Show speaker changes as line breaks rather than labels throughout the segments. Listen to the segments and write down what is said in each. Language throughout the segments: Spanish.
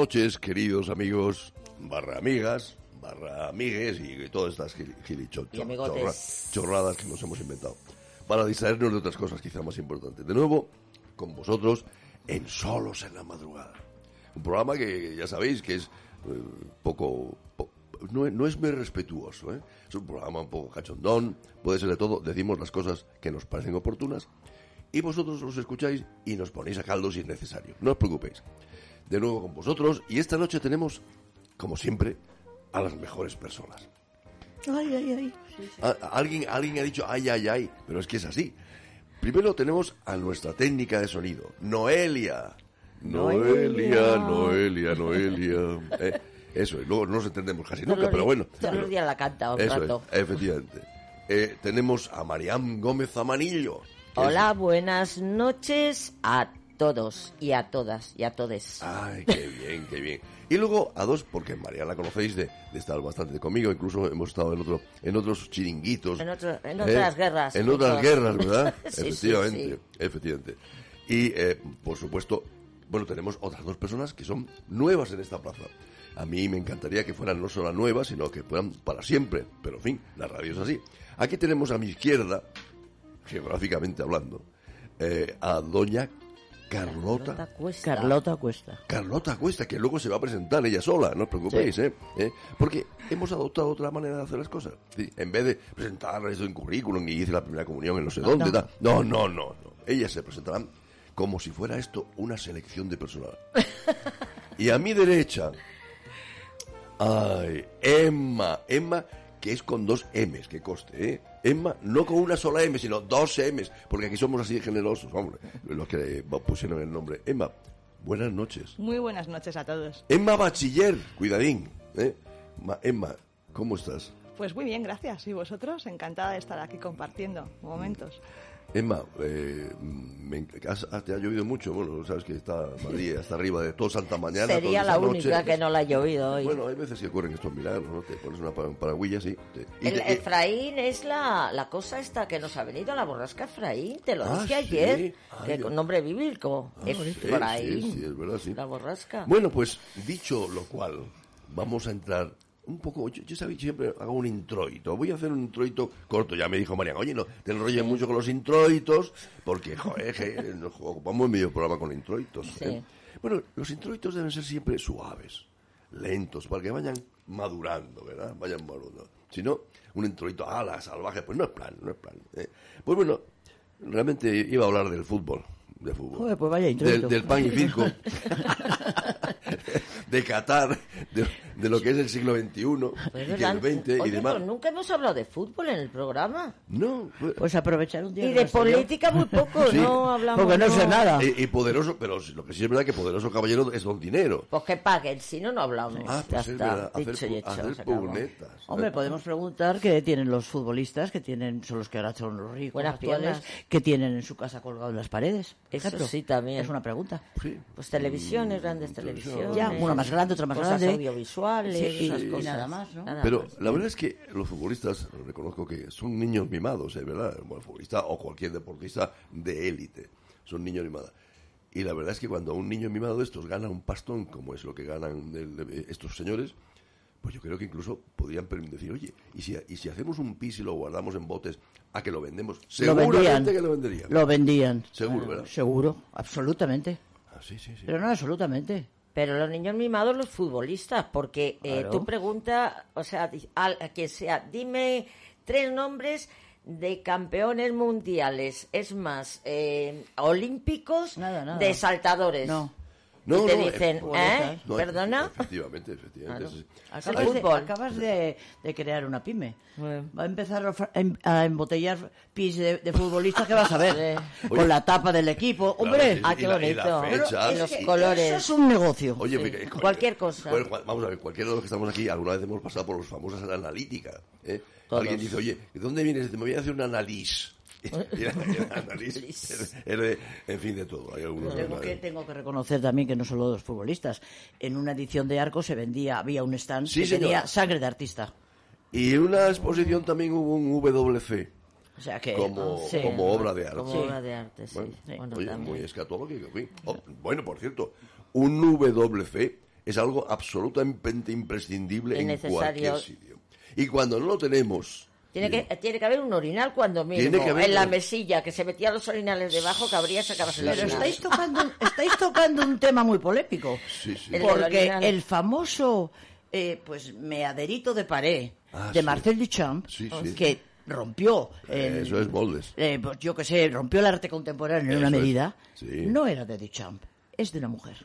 Noches, queridos amigos, barra amigas, barra amigues y todas estas gili- gilicho-
Y amigotes.
chorra- chorradas que nos hemos inventado. Para distraernos de otras cosas quizá más importantes. De nuevo, con vosotros, en Solos en la Madrugada. Un programa que ya sabéis que es eh, poco... po- no, es- no es muy respetuoso, ¿eh? Es un programa un poco cachondón, puede ser de todo, decimos las cosas que nos parecen oportunas y vosotros los escucháis y nos ponéis a caldo si es necesario. No os preocupéis. De nuevo con vosotros y esta noche tenemos, como siempre, a las mejores personas.
Ay, ay, ay.
Alguien, alguien ha dicho ay, ay, ay, pero es que es así. Primero tenemos a nuestra técnica de sonido, Noelia. Noelia, Noelia, Noelia. Eh, eso, y luego no nos entendemos casi nunca, pero bueno.
Todos los días la canta un
Eso
rato.
es, efectivamente. Eh, tenemos a Mariam Gómez Amanillo. es-
Hola, buenas noches a todos y a todas y a todes.
Ay, qué bien, qué bien. Y luego a dos, porque María la conocéis de, de estar bastante conmigo, incluso hemos estado en otro, en otros chiringuitos.
En otro- en otras guerras,
En otras guerras, ¿verdad?
Sí, sí,
efectivamente,
sí.
efectivamente. Y eh, por supuesto, bueno, tenemos otras dos personas que son nuevas en esta plaza. A mí me encantaría que fueran no solo nuevas, sino que fueran para siempre. Pero en fin, la radio es así. Aquí tenemos a mi izquierda, geográficamente hablando, eh, a doña Carlota
Cuesta.
Carlota Cuesta.
Carlota Cuesta, que luego se va a presentar ella sola, no os preocupéis, ¿eh? ¿Eh? Porque hemos adoptado otra manera de hacer las cosas. Sí, En vez de presentar esto en currículum y hice la primera comunión en no sé dónde,
no.
tal. no, no, no, no. Ellas se presentarán como si fuera esto una selección de personal. y a mi derecha, ay, Emma, Emma, que es con dos M's, que coste, ¿eh? Emma, no con una sola M, sino dos M's, porque aquí somos así de generosos, hombre, los que pusieron el nombre. Emma, buenas noches.
Muy buenas noches a todos.
Emma Bachiller, cuidadín. ¿eh? Ma- Emma, ¿cómo estás?
Pues muy bien, gracias. ¿Y vosotros? Encantada de estar aquí compartiendo momentos.
Emma, eh, me has- has- te ha llovido mucho. Bueno, sabes que está Madrid hasta arriba de todo Santa Mañana.
Sería
toda
la única que no la ha llovido hoy.
Bueno, hay veces que ocurren estos milagros, ¿no? Te pones una pa- paragüilla así. te-
el
te-
Efraín es la, la cosa esta que nos ha venido, la borrasca Efraín, te lo
Ah,
dije
sí.
ayer,
Ah,
que
ya.
con nombre bíblico,
Ah, sí,
Efraín,
sí, sí, es verdad, sí.
la borrasca.
Bueno, pues dicho lo cual, vamos a entrar un poco. Yo, yo sabéis, siempre hago un introito. Voy a hacer un introito corto. Ya me dijo Mariana, oye, no te enrolles mucho con los introitos, porque, joder, nos ocupamos medio programa con introitos. ¿eh? Bueno, los introitos deben ser siempre suaves, lentos, para que vayan madurando, ¿verdad? Vayan madurando. Si no, un introito a la salvaje, pues no es plan, no es plan. ¿eh? Pues bueno, realmente iba a hablar del fútbol. De fútbol.
Joder, pues vaya
del,
introito.
del pan y circo. de Qatar, de, de lo que es el siglo XXI,
Pues
y el XX y demás.
pues nunca hemos hablado de fútbol en el programa.
No, pues-
Pues aprovechar un día.
Y de
no
política muy poco,
Sí.
no hablamos.
Porque no sé nada.
y, y poderoso, pero lo que sí es verdad que poderoso caballero es don dinero.
Pues que paguen, si no, no hablamos.
Ah,
ya
pues es
está,
verdad,
dicho y hecho.
hacer pugnetas.
Hombre, podemos preguntar qué tienen los futbolistas, que tienen, son los que ahora son los ricos
Buenas
actuales, que tienen en su casa colgado en las paredes.
Eso
ejemplo.
sí, también.
Es una pregunta.
Sí.
Pues televisiones,
Mm,
grandes televisiones.
Ya, una más grande, otra más
Cosas
grande.
audiovisuales,
Sí, y-
esas
y
cosas.
nada más, ¿no?
Nada
Pero
más.
la verdad es que los futbolistas, reconozco que son niños mimados, ¿eh? ¿verdad? Bueno, el futbolista o cualquier deportista de élite, son niños mimados. Y la verdad es que cuando un niño mimado de estos gana un pastón, como es lo que ganan el- el- estos señores, pues yo creo que incluso podrían decir, oye, ¿y si, y si hacemos un pis y lo guardamos en botes a que lo vendemos?
Lo
Seguramente
vendían.
que lo venderían.
Lo vendían.
Seguro, ¿verdad?
Seguro, absolutamente.
Ah, sí, sí, sí.
Pero no absolutamente.
Pero los niños mimados, los futbolistas, porque eh, tú preguntas, o sea, a quien sea, dime tres nombres de campeones mundiales, es más, eh, olímpicos
Nada, nada.
de saltadores.
No.
No,
y te
no,
dicen,
eh,
¿eh?
No,
¿Perdona?
Efectivamente, efectivamente.
Claro.
sí, sí.
Acabas, de,
fútbol.
acabas de, de crear una pyme.
Bueno.
Va a empezar a, em- a embotellar pis de, de futbolistas que vas a ver.
Sí.
Con la tapa del equipo. Hombre,
Ah, qué
y
bonito.
fecha. Y
los colores.
Eso es un negocio.
Oye,
Sí,
mira, cual-
cualquier cosa.
Bueno, vamos a ver, cualquiera de los que estamos aquí alguna vez hemos pasado por los famosos analítica. ¿eh? Alguien dice, oye, ¿de dónde vienes? Me voy a hacer un analís. Es- es de- en fin, de todo. Hay algunos
Tengo
que-
tengo que reconocer también que no solo los futbolistas. En una edición de Arco se vendía, había un stand
Sí,
que
señora.
tenía sangre de artista.
Y en una exposición también hubo un WC
O sea que.
como,
sí.
como obra de arte.
Como
Sí.
obra de arte, sí.
Bueno,
Bueno,
oye, muy escatológico. Oh, bueno, por cierto, un WC es algo absolutamente imprescindible
Es
en cualquier sitio. Y cuando no lo tenemos...
Tiene que, tiene que haber un orinal cuando
Tiene
mismo.
que haber-
En la mesilla, que se metían los orinales debajo, que abría y sacabas el
Pero estáis tocando, estáis tocando un tema muy polémico.
Sí, sí.
Porque el famoso eh, pues meaderito de pared
Ah,
de
sí.
Marcel Duchamp,
Sí, sí.
que rompió el-
Eso es moldes.
eh, pues yo que sé, rompió el arte contemporáneo en
Eso
una medida,
Sí.
no era de Duchamp, es de una mujer.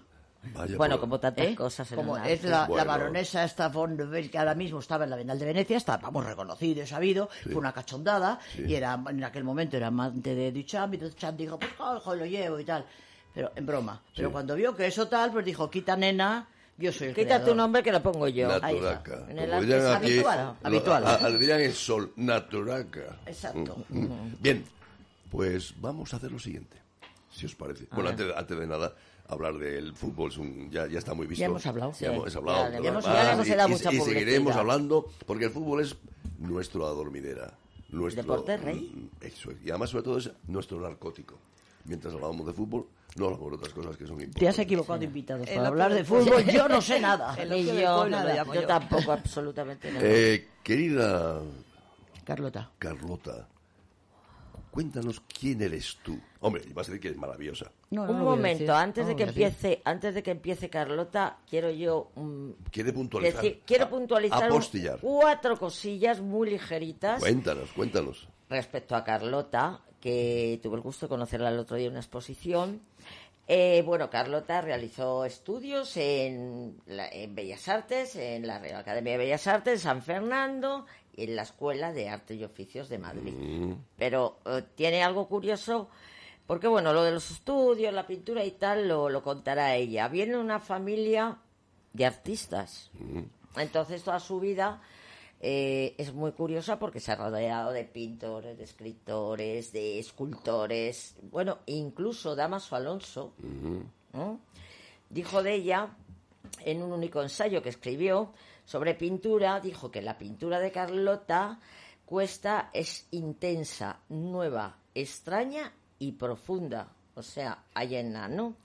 Vaya
Bueno,
por-
como tantas
¿eh?
cosas en
Como
el
es la, baronesa esta von que ahora mismo estaba en la Bienal de Venecia, está, vamos, reconocido y sabido, fue una cachondada, y era en aquel momento era amante de Duchamp, y Duchamp dijo, pues cojo, lo llevo y tal. Pero en broma. Pero cuando vio que eso tal, pues dijo, quita nena, yo soy el
Quita
creador".
tu nombre que lo pongo yo.
Naturaca.
En el arte es
aquí,
habitual.
lo-
habitual.
a- dirían en sol, naturaca.
Exacto.
Bien, pues vamos a hacer lo siguiente, si os parece. bueno, antes, antes de nada, hablar del fútbol es un- ya, ya está muy visto.
Ya hemos hablado.
Ya
Sí,
hemos hablado.
ya hemos- hemos
y-
dado
y-
mucha
y seguiremos hablando, porque el fútbol es nuestro adormidera. Nuestro,
Deporte rey.
mm, Eso es. Y además, sobre todo, es nuestro narcótico. Mientras hablábamos de fútbol, no hablamos de otras cosas que son importantes.
Te has equivocado de invitados. Para hablar de fútbol yo no sé nada.
Ni yo, nada. yo
yo.
tampoco, absolutamente nada.
Eh, querida
Carlota.
Carlota, cuéntanos quién eres tú. Hombre, vas a decir que eres maravillosa.
No, no
Un momento, antes
No
de que empiece, antes de que empiece Carlota, quiero yo mm,
Quiere puntualizar.
decir- quiero
A-
puntualizar un- cuatro cosillas muy ligeritas
Cuéntanos, cuéntanos.
respecto a Carlota, que tuve el gusto de conocerla el otro día en una exposición. Eh, bueno, Carlota realizó estudios en, la- en Bellas Artes, en la Real Academia de Bellas Artes de San Fernando y en la Escuela de Arte y Oficios de Madrid. Pero eh, tiene algo curioso, porque bueno, lo de los estudios, la pintura y tal, lo, lo contará ella. Viene una familia de artistas. Entonces, toda su vida eh, es muy curiosa porque se ha rodeado de pintores, de escritores, de escultores. Bueno, incluso Damaso Alonso ¿no? dijo de ella en un único ensayo que escribió sobre pintura, dijo que la pintura de Carlota Cuesta es intensa, nueva, extraña y profunda. O sea, allena, ¿no?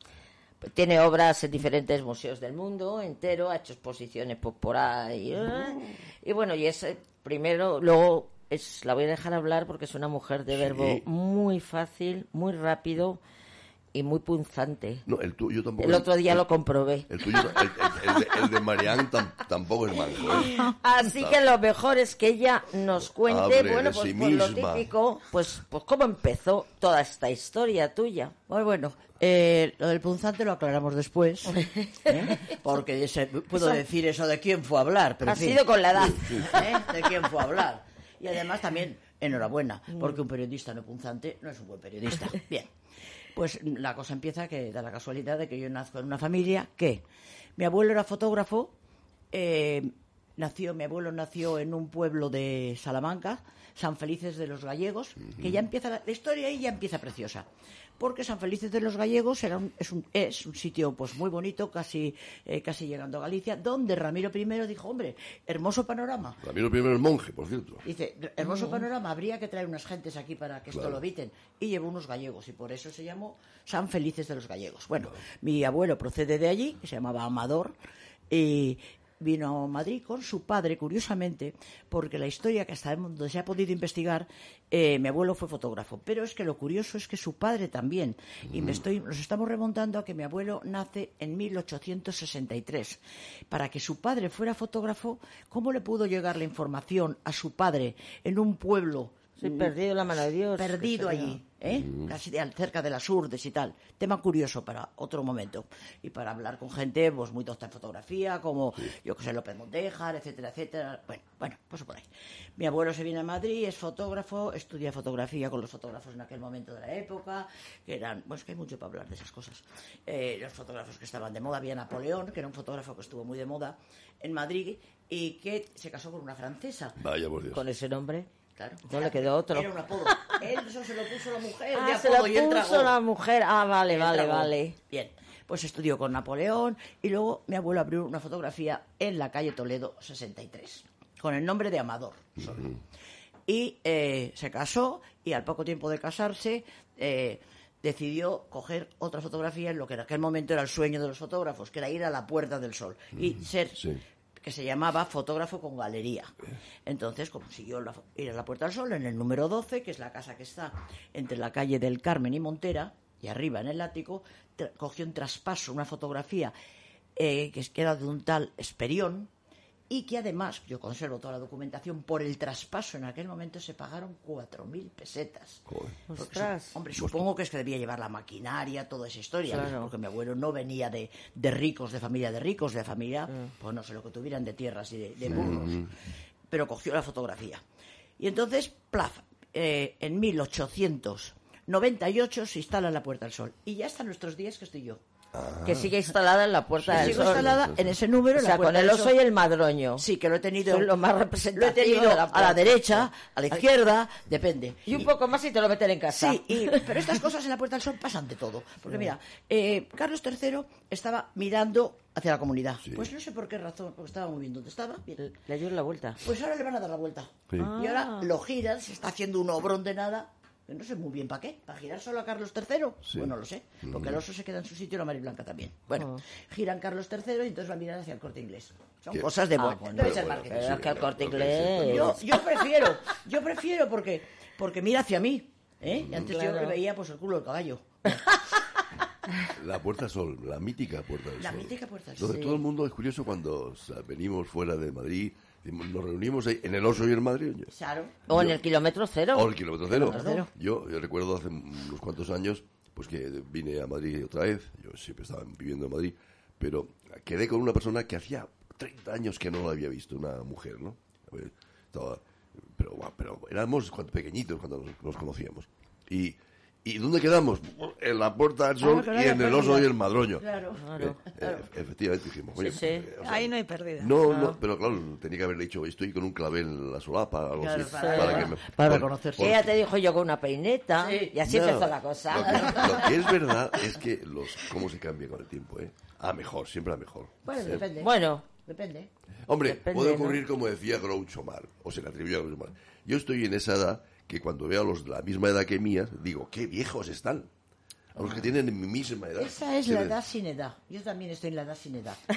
Tiene obras en diferentes museos del mundo entero, ha hecho exposiciones por, ahí. ¿eh? Y bueno, y es eh, primero, luego es, la voy a dejar hablar porque es una mujer de verbo muy fácil, muy rápido y muy punzante.
No, el tuyo tampoco.
El otro día
el-
lo comprobé.
El tuyo, el, el- el de, el de Marianne tam- tampoco es manco, ¿eh?
Así que lo mejor es que ella nos cuente, bueno, pues
sí
por lo típico, pues, pues cómo empezó toda esta historia tuya.
Bueno, bueno, eh, lo del punzante lo aclaramos después, ¿eh? porque se- puedo
Eso-
decir eso de quién fue a hablar. Pero
Ha
en fin,
sido con la edad.
¿eh? De quién fue a hablar. Y además también, enhorabuena, porque un periodista no punzante no es un buen periodista. Bien, pues la cosa empieza que da la casualidad de que yo nazco en una familia que mi abuelo era fotógrafo, eh, nació, mi abuelo nació en un pueblo de Salamanca, San Felices de los Gallegos, que ya empieza, la, la historia ahí ya empieza preciosa. Porque San Felices de los Gallegos era un- es, un, es un sitio pues muy bonito, casi, eh, casi llegando a Galicia, donde Ramiro I dijo, hombre, hermoso panorama.
Ramiro primero el monje, por cierto.
Dice, hermoso panorama, habría que traer unas gentes aquí para que esto
Claro.
lo eviten. Y llevó unos gallegos, y por eso se llamó San Felices de los Gallegos. Bueno, mi abuelo procede de allí, que se llamaba Amador, y vino a Madrid con su padre, curiosamente, porque la historia que hasta donde se ha podido investigar, eh, mi abuelo fue fotógrafo. Pero es que lo curioso es que su padre también. Y me estoy, nos estamos remontando a que mi abuelo nace en 1863. Para que su padre fuera fotógrafo, ¿cómo le pudo llegar la información a su padre en un pueblo
Sí, perdido la mano de Dios.
perdido allí, ¿eh? casi de- cerca de las urdes y tal. Tema curioso para otro momento. Y para hablar con gente pues muy docta en fotografía, como yo que sé, López Montejar, etcétera, etcétera. Bueno, bueno, pues por ahí. Mi abuelo se viene a Madrid, es fotógrafo, estudia fotografía con los fotógrafos en aquel momento de la época, que eran, pues que hay mucho para hablar de esas cosas. Eh, los fotógrafos que estaban de moda, había Napoleón, que era un fotógrafo que estuvo muy de moda en Madrid y que se casó con una francesa.
Vaya por Dios.
Con ese nombre.
Claro.
No le quedó otro.
Era un apodo. Él eso se lo puso la mujer de
Ah, se lo puso la mujer. Ah, vale, vale, vale.
Bien, pues estudió con Napoleón y luego mi abuelo abrió una fotografía en la calle Toledo 63 con el nombre de Amador. Y eh, se casó y al poco tiempo de casarse eh, decidió coger otra fotografía en lo que en aquel momento era el sueño de los fotógrafos, que era ir a la Puerta del Sol y ser
sí.
Que se llamaba fotógrafo con galería. Entonces consiguió la- ir a la Puerta del Sol en el número 12, que es la casa que está entre la calle del Carmen y Montera, y arriba en el ático, cogió un traspaso, una fotografía eh, que era de un tal Esperión, y que además, yo conservo toda la documentación, por el traspaso en aquel momento se pagaron 4.000 pesetas.
Ostras.
hombre, supongo que es que debía llevar la maquinaria, toda esa historia,
Claro.
porque mi abuelo no venía de, de ricos, de familia de ricos, de familia, pues no sé lo que tuvieran de tierras y de, de burros, pero cogió la fotografía. Y entonces, plaf, eh, en 1898 se instala en la Puerta del Sol. Y ya hasta nuestros días que estoy yo.
Que sigue instalada en la puerta del
Sigo
sol.
instalada en ese número.
O
la
sea, con el oso y el madroño.
Sí, que lo he tenido.
Son lo más
Lo he
representativo
tenido
la
a la derecha, a la izquierda, depende.
Y un poco más y te lo meten en casa.
Sí, y- pero estas cosas en la Puerta del Sol pasan de todo. Porque mira, eh, Carlos III estaba mirando hacia la comunidad. Pues no sé por qué razón, porque estaba muy bien donde estaba. bien.
Le dio la vuelta.
Pues ahora le van a dar la vuelta.
Sí.
Y ahora lo giran, se está haciendo un obrón de nada. No sé muy bien para qué. ¿Para girar solo a Carlos III?
Sí.
Pues no lo sé. Porque el oso se queda en su sitio y la Mari Blanca también. Bueno, giran Carlos III y entonces va a mirar hacia el corte inglés. Son
¿Qué?
cosas de
Ah,
bueno.
bueno.
Pero
ser
bueno,
es que el corte inglés.
Yo, yo prefiero, yo prefiero porque, porque mira hacia mí. ¿eh? Y antes yo veía pues el culo del caballo.
La Puerta Sol, la mítica Puerta del
La
Sol.
mítica Puerta del Sol.
Donde todo el mundo es curioso cuando o sea, venimos fuera de Madrid, nos reunimos ahí en el Oso y el madrileño.
Claro.
O en el kilómetro cero.
O el kilómetro cero.
Kilómetro cero.
Yo, yo recuerdo hace unos cuantos años pues que vine a Madrid otra vez. Yo siempre estaba viviendo en Madrid, pero quedé con una persona que hacía 30 años que no la había visto, una mujer, ¿no? Estaba- pero, bueno, pero éramos cuando- pequeñitos cuando nos, nos conocíamos. Y, ¿Y dónde quedamos? En la Puerta del Sol
no
y en el Oso y el Madroño.
Claro.
Eh, eh, efectivamente dijimos. oye,
sí.
eh, o sea,
Ahí no hay pérdida.
no, no, pero claro, tenía que haberle dicho, estoy con un clavel en la solapa, algo
Claro,
así.
para-
que me-
para reconocerse.
Ella te dijo yo con una peineta.
Sí.
Y así
No,
empezó la cosa.
Lo que, lo que es verdad es que los cómo se cambia con el tiempo, ¿eh? A mejor, siempre a mejor.
Bueno, depende.
Bueno,
Depende.
Hombre,
Depende,
puede
¿no?
ocurrir como decía Groucho Marx, o se le atribuyó a Groucho Marx. Yo estoy en esa edad que cuando veo a los de la misma edad que mía, digo, qué viejos están. A los que tienen mi misma edad.
Esa es la edad sin edad. Yo también estoy en la edad sin edad.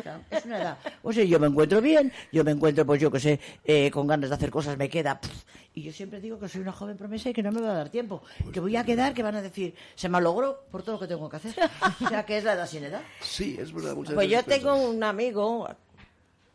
O sea, es una edad. O sea, yo me encuentro bien, yo me encuentro, pues yo que sé, eh, con ganas de hacer cosas, me queda. pff, y yo siempre digo que soy una joven promesa y que no me va a dar tiempo.
Pues
que voy a quedar, que van a decir, se me logró por todo lo que tengo que hacer. O sea, que es la edad sin edad.
Sí, es verdad. Muchas
pues yo tengo un amigo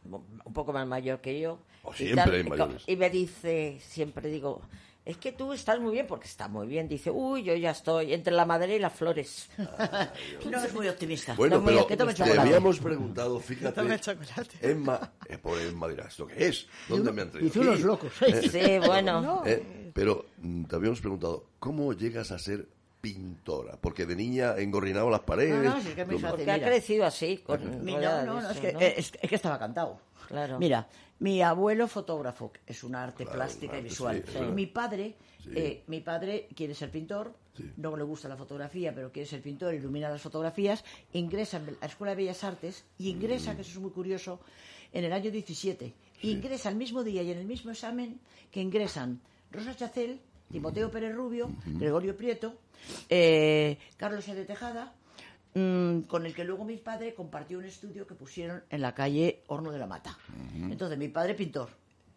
un poco más mayor que yo.
Oh,
y
siempre
tal,
hay
y. Y me dice, siempre digo, es que tú estás muy bien, porque está muy bien. Dice, uy, yo ya estoy entre la madera y las flores.
No es muy optimista.
Bueno,
No,
pero
que tome
te habíamos preguntado, fíjate.
tome chocolate.
Emma, eh, por Emma dirá, ¿esto qué es? ¿Dónde me han traído?
Hizo unos
aquí?".
locos.
Eh,
Sí, bueno.
eh, pero mm, te habíamos preguntado, ¿cómo llegas a ser pintora? Porque de niña engorrinaba las paredes.
No, no, es que es muy fácil.
Porque ha crecido así, con
no, no, no, es que,
¿no?
es, es que estaba cantado.
Claro.
Mira, mi abuelo fotógrafo, es un arte
Claro,
plástica y visual.
sí.
Mi padre,
Sí.
eh, mi padre quiere ser pintor,
Sí.
no le gusta la fotografía, pero quiere ser pintor, ilumina las fotografías, ingresa en la Escuela de Bellas Artes y ingresa, que eso es muy curioso, en el año 17. Ingresa el mismo día y en el mismo examen que ingresan Rosa Chacel, Timoteo Pérez Rubio, Gregorio Prieto, eh, Carlos E. de Tejada, mm, con el que luego mi padre compartió un estudio que pusieron en la calle Horno de la Mata. Entonces, mi padre pintor,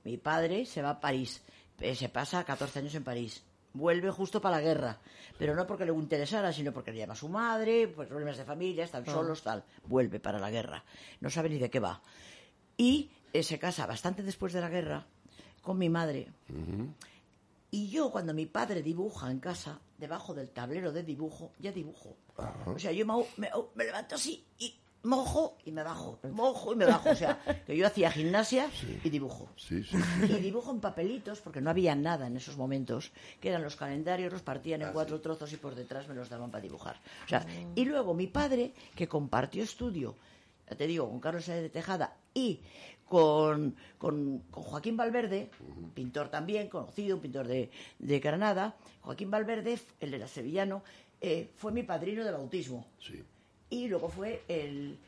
mi padre se va a París, eh, se pasa 14 años en París, vuelve justo para la guerra, pero no porque le interesara, sino porque le llama a su madre, pues problemas de familia, están solos, tal, vuelve para la guerra, no sabe ni de qué va. Y eh, se casa bastante después de la guerra con mi madre. Y yo, cuando mi padre dibuja en casa, debajo del tablero de dibujo, ya dibujo. O sea, yo me, me, levanto así y mojo y me bajo, mojo y me bajo. O sea, que yo hacía gimnasia y dibujo.
Sí, sí.
Y dibujo en papelitos, porque no había nada en esos momentos, que eran los calendarios, los partían en cuatro trozos y por detrás me los daban para dibujar. O sea, y luego mi padre, que compartió estudio, ya te digo, con Carlos de Tejada y con, con, con Joaquín Valverde, pintor también, conocido, un pintor de, de Granada, Joaquín Valverde, él era sevillano, eh, fue mi padrino de bautismo
sí.
y luego fue el,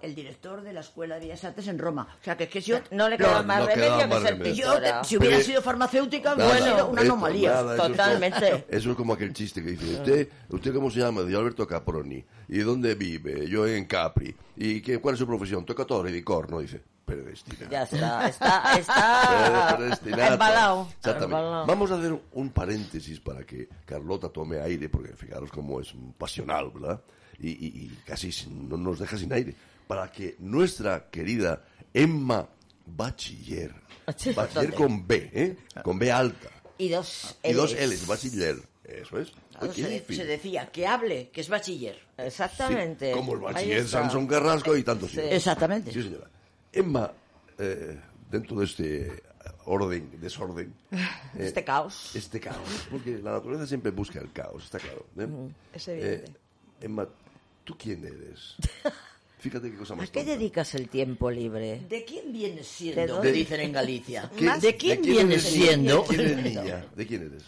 el director de la Escuela de Bellas Artes en Roma. O sea, que es que yo...
No le
lo-
queda más
no
remedio que
más
ser
remedio.
te- si hubiera
Pero-
sido farmacéutica,
Nada,
hubiera sido una
esto,
anomalía.
nada, eso es
Totalmente.
como- Eso es como aquel chiste que dice, ¿usted, ¿usted cómo se llama? De Alberto Caproni. ¿Y dónde vive? Yo en Capri. ¿Y qué, cuál es su profesión? Tocatore di corno, dice. Predestinado.
Ya está, está, está
Predestinado.
embalado.
Exactamente.
Embalado.
Vamos a hacer un paréntesis para que Carlota tome aire, porque fijaros cómo es pasional, ¿verdad? Y, y- y casi no nos deja sin aire. Para que nuestra querida Emma Bachiller, Bachiller con B, ¿eh? Con B alta.
Y dos
Y dos
Ls.
L's, Bachiller. Eso es.
Se, se decía que hable, que es bachiller.
Exactamente.
Sí, como el bachiller. Samson Carrasco y tantos
Sí.
Exactamente.
Sí, señora. Emma, eh, dentro de este orden, desorden. eh,
Este caos.
Este caos. Porque la naturaleza siempre busca el caos, está claro. ¿eh?
Es evidente.
Eh, Emma, ¿tú quién eres? Fíjate qué cosa
¿A
más
qué
tonta.
dedicas el tiempo libre?
¿De quién vienes
¿De
siendo? Que dicen en Galicia.
¿Qué-
¿De quién
quién
vienes siendo?
¿De quién eres niña? ¿De quién eres?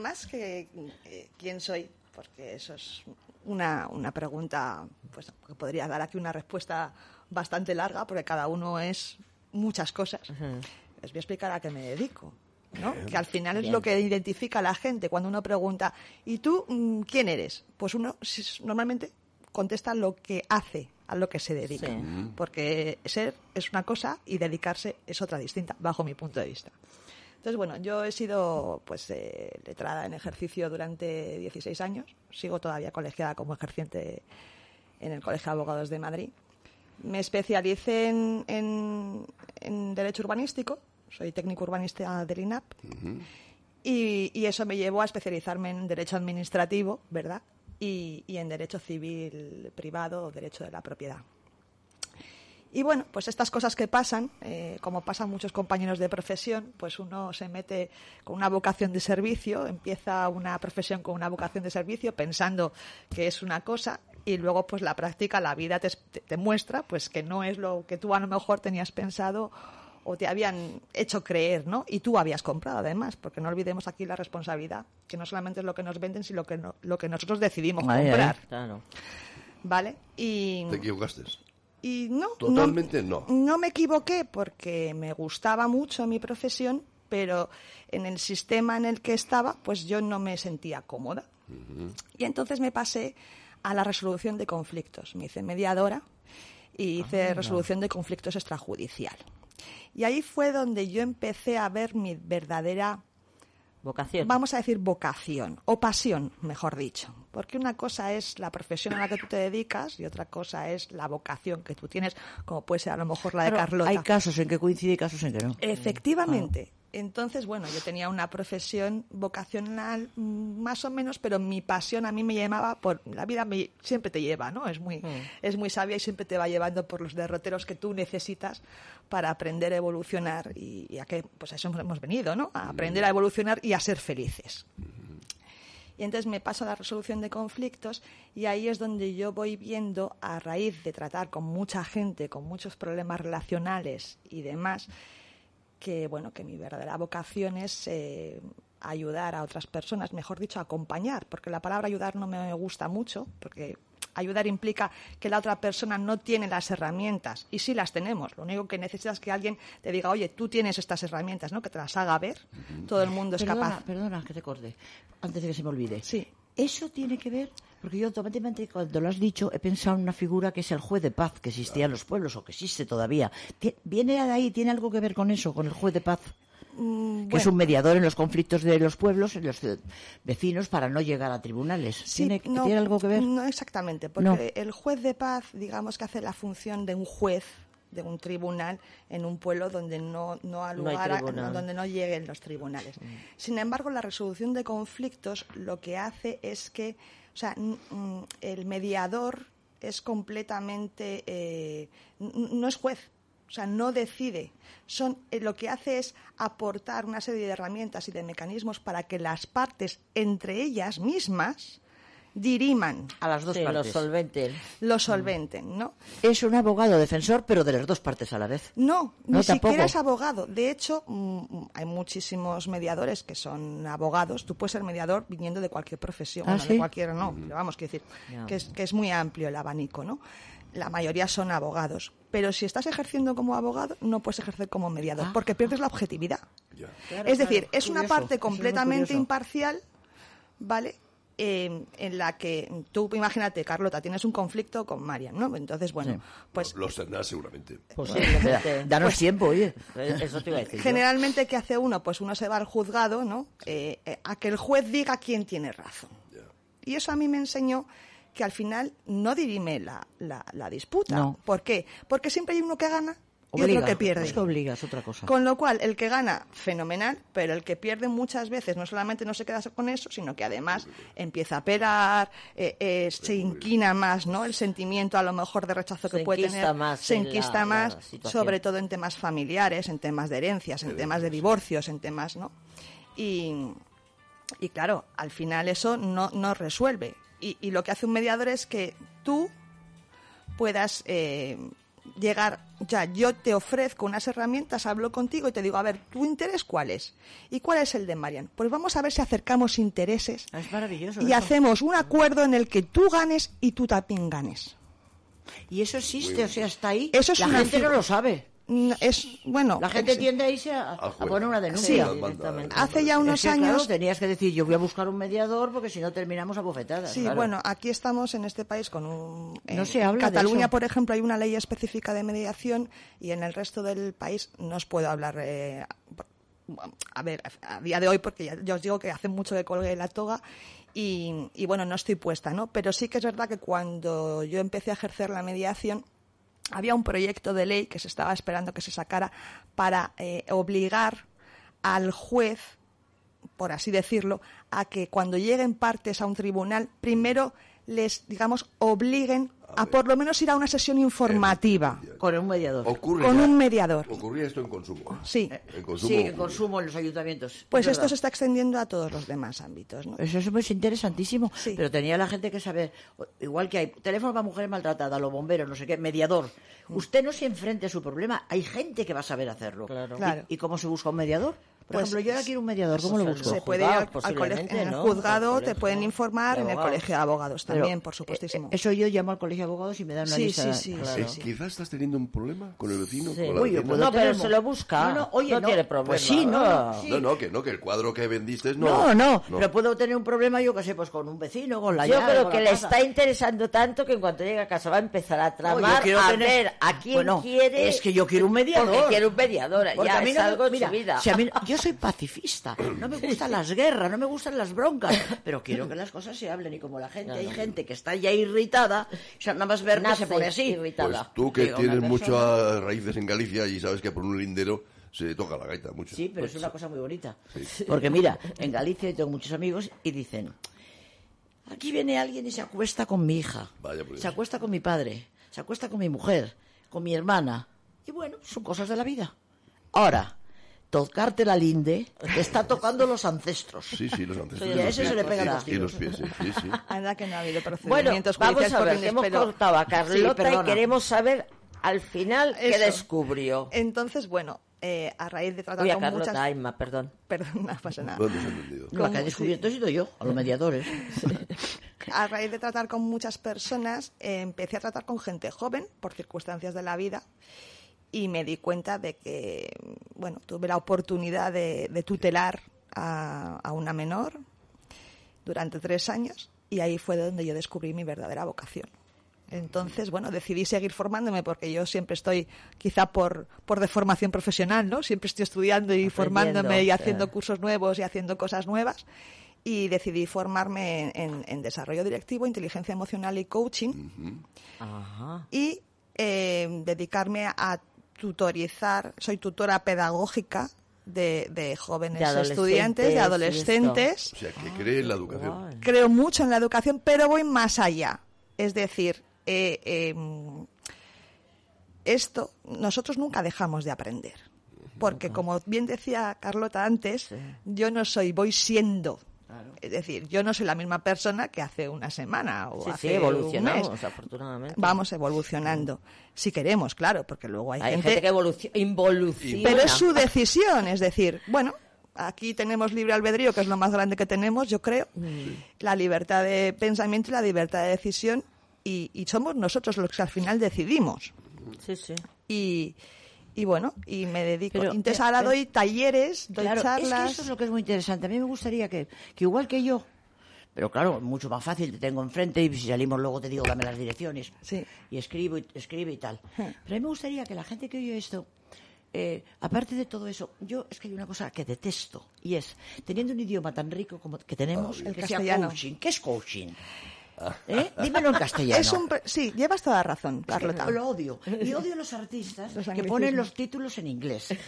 Más que eh, quién soy, porque eso es una, una pregunta pues, que podría dar aquí una respuesta bastante larga, porque cada uno es muchas cosas. Les voy a explicar a qué me dedico. ¿no? Que al final es lo que identifica a la gente cuando uno pregunta, ¿y tú mm, quién eres? Pues uno normalmente contesta lo que hace, a lo que se dedica.
Sí.
Porque ser es una cosa y dedicarse es otra distinta, bajo mi punto de vista. Entonces, bueno, yo he sido pues eh, letrada en ejercicio durante 16 años. Sigo todavía colegiada como ejerciente en el Colegio de Abogados de Madrid. Me especialicé en, en- en Derecho Urbanístico. Soy técnico urbanista del INAP. y, y eso me llevó a especializarme en Derecho Administrativo, ¿verdad? Y, en Derecho Civil Privado o Derecho de la Propiedad. Y bueno, pues estas cosas que pasan, eh, como pasan muchos compañeros de profesión, pues uno se mete con una vocación de servicio, empieza una profesión con una vocación de servicio pensando que es una cosa y luego pues la práctica, la vida te, te- te muestra pues que no es lo que tú a lo mejor tenías pensado o te habían hecho creer, ¿no? Y tú habías comprado además, porque no olvidemos aquí la responsabilidad, que no solamente es lo que nos venden, sino lo que, no- lo que nosotros decidimos comprar,
Claro.
¿vale? Y...
¿Te equivocaste?
Y no,
Totalmente no.
No me equivoqué porque me gustaba mucho mi profesión, pero en el sistema en el que estaba, pues yo no me sentía cómoda. Y entonces me pasé a la resolución de conflictos. Me hice mediadora y hice resolución de conflictos extrajudicial. Y ahí fue donde yo empecé a ver mi verdadera
Vocación.
vamos a decir vocación o pasión, mejor dicho. Porque una cosa es la profesión a la que tú te dedicas y otra cosa es la vocación que tú tienes, como puede ser a lo mejor la de
Claro,
Carlota.
Hay casos en que coincide y casos en que no.
Efectivamente. Entonces, bueno, yo tenía una profesión vocacional mm, más o menos, pero mi pasión a mí me llamaba por la vida me- siempre te lleva, ¿no? Es muy es muy sabia y siempre te va llevando por los derroteros que tú necesitas para aprender a evolucionar y, y a que pues a eso hemos venido, ¿no? A aprender a evolucionar y a ser felices. Y entonces me paso a la resolución de conflictos y ahí es donde yo voy viendo, a raíz de tratar con mucha gente, con muchos problemas relacionales y demás, que bueno, que mi verdadera vocación es eh, ayudar a otras personas, mejor dicho, acompañar, porque la palabra ayudar no me gusta mucho, porque ayudar implica que la otra persona no tiene las herramientas y sí las tenemos. Lo único que necesitas es que alguien te diga, oye, tú tienes estas herramientas, ¿no? Que te las haga ver. Todo el mundo es
perdona,
capaz.
Perdona que te corte, antes de que se me olvide.
Sí.
Eso tiene que ver, porque yo automáticamente cuando lo has dicho he pensado en una figura que es el juez de paz que existía en los pueblos o que existe todavía. ¿Viene de ahí? ¿Tiene algo que ver con eso, con el juez de paz?
Mm,
Que es un mediador en los conflictos de los pueblos, en los eh, vecinos, para no llegar a tribunales.
Sí,
¿Tiene,
no,
¿tiene algo que ver?
No exactamente, porque
No.
el juez de paz, digamos que hace la función de un juez de un tribunal en un pueblo donde no, no ha
No hay
lugar a- donde no lleguen los tribunales. Sin embargo, la resolución de conflictos lo que hace es que, sea, mm, el mediador es completamente, eh, no es juez, o sea, no decide. Son, eh, lo que hace es aportar una serie de herramientas y de mecanismos para que las partes entre ellas mismas diriman,
A las dos
Sí, lo
partes.
solventen.
lo solventen, ¿no?
Es un abogado defensor, pero de las dos partes a la vez.
No,
No,
ni
tampoco.
siquiera es abogado. De hecho, mm, hay muchísimos mediadores que son abogados. Tú puedes ser mediador viniendo de cualquier profesión,
¿Ah,
bueno,
sí?
de cualquier no, pero vamos, quiero decir que es, que es muy amplio el abanico, ¿no? La mayoría son abogados. Pero si estás ejerciendo como abogado, no puedes ejercer como mediador,
Ah.
porque pierdes la objetividad.
Ya.
Claro,
es decir,
claro,
es una parte
es
completamente imparcial, ¿vale? Eh, en la que tú, imagínate, Carlota, tienes un conflicto con Marian, ¿no? Entonces, bueno,
Sí.
pues
Los tendrás seguramente.
Posiblemente.
Danos tiempo, oye.
Eso te iba a decir. yo.
Generalmente, ¿qué hace uno? Pues uno se va al juzgado, ¿no? Eh, eh, a que el juez diga quién tiene razón. Y eso a mí me enseñó que al final no dirime la, la, la disputa.
No.
¿Por qué? Porque siempre hay uno que gana y
Obliga.
otro que pierde.
Es que obliga, es otra cosa.
Con lo cual, el que gana, fenomenal, pero el que pierde muchas veces no solamente no se queda con eso, sino que además empieza a pelar, eh, eh, se inquina más, ¿no? El sentimiento a lo mejor de rechazo que puede tener,
más
se
en la-
enquista
la
más, sobre todo en temas familiares, en temas de herencias, en temas de divorcios, en temas, ¿no? Y, y claro, al final eso no, no resuelve. Y, y lo que hace un mediador es que tú puedas eh, llegar, ya, yo te ofrezco unas herramientas, hablo contigo y te digo, a ver, ¿tu interés cuál es? ¿Y cuál es el de Marian? Pues vamos a ver si acercamos intereses
Es maravilloso.
y
eso.
hacemos un acuerdo en el que tú ganes y tú también ganes.
Y eso existe, o sea, está ahí.
Eso es
la gente no lo sabe.
Mm, Es, bueno,
La gente tiende a irse a, poner una denuncia.
Directamente.
hace ya unos
Es que, claro,
años...
tenías que decir, yo voy a buscar un mediador porque si no terminamos a bofetadas.
Sí,
claro.
bueno, aquí estamos en este país con un...
No
en
se habla de
Cataluña,
eso.
por ejemplo, hay una ley específica de mediación y en el resto del país no os puedo hablar... eh, a ver, a día de hoy, porque ya, ya os digo que hace mucho que colgué la toga y, y bueno, no estoy puesta, ¿no? Pero sí que es verdad que cuando yo empecé a ejercer la mediación, había un proyecto de ley que se estaba esperando que se sacara para eh, obligar al juez por así decirlo, a que cuando lleguen partes a un tribunal, primero les, digamos, obliguen a, por lo menos ir a una sesión informativa
Con un mediador.
Ocurre
con
ya.
un mediador.
Ocurría esto en consumo.
Sí.
En consumo.
Sí,
ocurre.
consumo en los ayuntamientos.
Pues
Es
esto
verdad.
se está extendiendo a todos los demás ámbitos, ¿no?
Eso es muy interesantísimo.
Sí.
Pero tenía la gente que saber, igual que hay teléfono para mujeres maltratadas, los bomberos, no sé qué, mediador.
Mm.
Usted no se enfrente a su problema, hay gente que va a saber hacerlo.
Claro.
¿Y-
Claro.
¿Y, cómo se busca un mediador? Por
Pues-
ejemplo, yo ahora quiero un mediador, ¿cómo lo busco?
Se puede ir al, colegio, en el juzgado,
Al
te pueden informar,
de
en el colegio de abogados
Pero,
también, por
eh,
supuestísimo.
eh, Eso yo llamo al colegio de abogados y me dan una
Sí,
lista.
sí, sí,
claro.
Eh,
sí.
Quizás estás teniendo un problema con el vecino,
Sí.
con la
Oye,
vecina.
puedo
No, pero se lo busca.
No, no, oye,
No
no.
tiene problema.
Pues sí, no, no, sí.
No, no, que no, que el cuadro que vendiste no.
No, no, pero puedo tener un problema, yo qué sé, pues con un vecino, con la
Yo
llave,
creo que le está interesando tanto que en cuanto llegue a casa va a empezar a tramar
quiero
a
tener-
ver a quién quiere.
Es que yo quiero un mediador.
Porque quiere un mediador. Ya
a mí
es
no me-
algo
mira,
su vida.
Soy pacifista, no me gustan las guerras, no me gustan las broncas, pero quiero que las cosas se hablen y como la gente, hay gente que está ya irritada, o sea, nada más ver que se pone así.
irritada.
Pues tú que
Digo,
tienes muchas raíces en Galicia y sabes que por un lindero se toca la gaita mucho.
Sí, pero es una cosa muy bonita. Porque mira, en Galicia yo tengo muchos amigos y dicen, aquí viene alguien y se acuesta con mi hija,
Vaya
se acuesta con mi padre, se acuesta con mi mujer, con mi hermana. Y bueno, son cosas de la vida. Ahora, tocarte la linde, te está tocando los ancestros.
Sí, sí, los ancestros.
Y
y
a
los
ese se
pies.
le pegan
Y-
los
Y los pies, sí, sí, sí.
Anda que no ha habido
Bueno,
procedimientos
vamos
judiciales
a ver, que hemos cortado a
Sí,
Carlota y queremos saber al final qué
Eso.
descubrió.
Entonces, bueno, eh, a raíz de tratar
Uy, a
con
Carlota,
muchas...
Inma, perdón.
Perdón, no pasa nada.
No, ha.
Lo que he descubierto he sido yo, a los mediadores.
A raíz de tratar con muchas personas, eh, empecé a tratar con gente joven por circunstancias de la vida y me di cuenta de que, bueno, tuve la oportunidad de, de tutelar a, a una menor durante tres años y ahí fue donde yo descubrí mi verdadera vocación. Entonces, bueno, decidí seguir formándome porque yo siempre estoy, quizá por, por deformación profesional, ¿no? Siempre estoy estudiando y formándome y
sí.
haciendo cursos nuevos y haciendo cosas nuevas. Y decidí formarme en, en- en desarrollo directivo, inteligencia emocional y coaching
Ajá.
y eh, dedicarme a tutorizar, soy tutora pedagógica de, de jóvenes
De
estudiantes, de adolescentes.
O sea, que cree en la educación.
Creo mucho en la educación, pero voy más allá. Es decir, eh, eh, esto nosotros nunca dejamos de aprender. Porque como bien decía Carlota antes, yo no soy, voy siendo. Es decir, yo no soy la misma persona que hace una semana o
Sí,
hace
sí,
un
evolucionamos,
mes.
afortunadamente.
Vamos evolucionando. Si queremos, claro, porque luego hay,
Hay gente que evoluciona, involuciona.
pero es su decisión, es decir, bueno, aquí tenemos libre albedrío, que es lo más grande que tenemos, yo creo, la libertad de pensamiento y la libertad de decisión, y, y somos nosotros los que al final decidimos.
Sí, sí.
Y, y bueno, y me dedico.
Pero,
Entonces
pero-
ahora doy talleres, doy
Claro, es
charlas.
que eso es lo que es muy interesante. A mí me gustaría que, que igual que yo, pero claro, mucho más fácil, te tengo enfrente y si salimos luego te digo dame las direcciones.
Sí.
Y escribo y escribe y tal. Pero a mí me gustaría que la gente que oye esto, eh, aparte de todo eso, yo es que hay una cosa que detesto y es, teniendo un idioma tan rico como que tenemos,
Ah, El
que sea
castellano.
coaching. ¿Qué es coaching? ¿Eh? Dímelo en castellano.
Es un pre- sí, llevas toda la razón, Carlota.
Lo odio. Y odio a los artistas
Los
que ponen los títulos en inglés. ¿eh?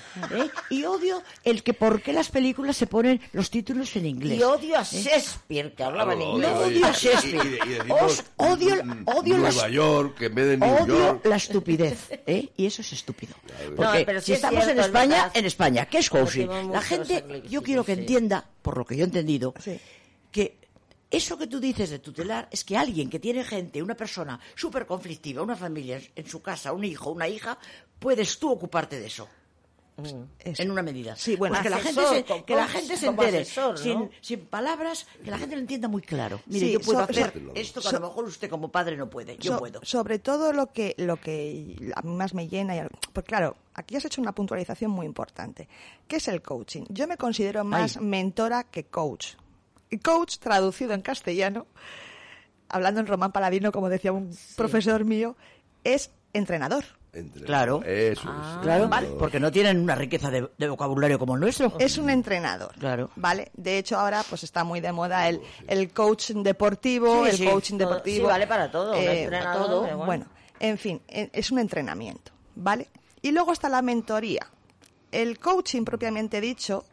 Y odio el que por qué las películas se ponen los títulos en inglés.
Y odio a Shakespeare, que hablaba en inglés.
No
odio,
odio a
y-
Shakespeare.
y- y decimos,
Os odio,
mm,
odio
Nueva
las-
York en vez de New
Odio
York.
la estupidez, ¿eh? Y eso es estúpido.
No,
Porque
pero sí
si
es
estamos
cierto,
en
es
España,
verdad.
en España, ¿qué es coaching? La gente, yo quiero que
sí.
entienda, por lo que yo he entendido,
Sí.
que eso que tú dices de tutelar es que alguien que tiene gente, una persona súper conflictiva, una familia en su casa, un hijo, una hija, puedes tú ocuparte de eso.
Eso.
En una medida.
Sí, bueno,
Pues que la gente se,
como
que la gente se entere
asesor, ¿no?
sin, sin palabras, que la gente lo entienda muy claro. Mire,
Sí,
yo puedo
so-
hacer
so-
esto que a lo mejor usted como padre no puede. Yo
So-
puedo.
Sobre todo lo que, lo que a mí más me llena, y porque claro, aquí has hecho una puntualización muy importante. ¿Qué es el coaching? Yo me considero más
Ay.
mentora que coach. Coach, traducido en castellano, hablando en román paladino, como decía un profesor mío, es entrenador.
Entre-
Claro.
Eso
Ah.
es.
Claro,
Claro.
porque no tienen una riqueza de, de vocabulario como el nuestro.
Es un entrenador.
Claro.
¿Vale? De hecho, ahora pues está muy de moda el, el coaching deportivo,
Sí,
el
sí.
coaching
Todo-
deportivo.
sí, vale para todo,
eh,
entrenador,
todo.
bueno.
Bueno, en fin, e- es un entrenamiento, ¿vale? Y luego está la mentoría. El coaching propiamente dicho,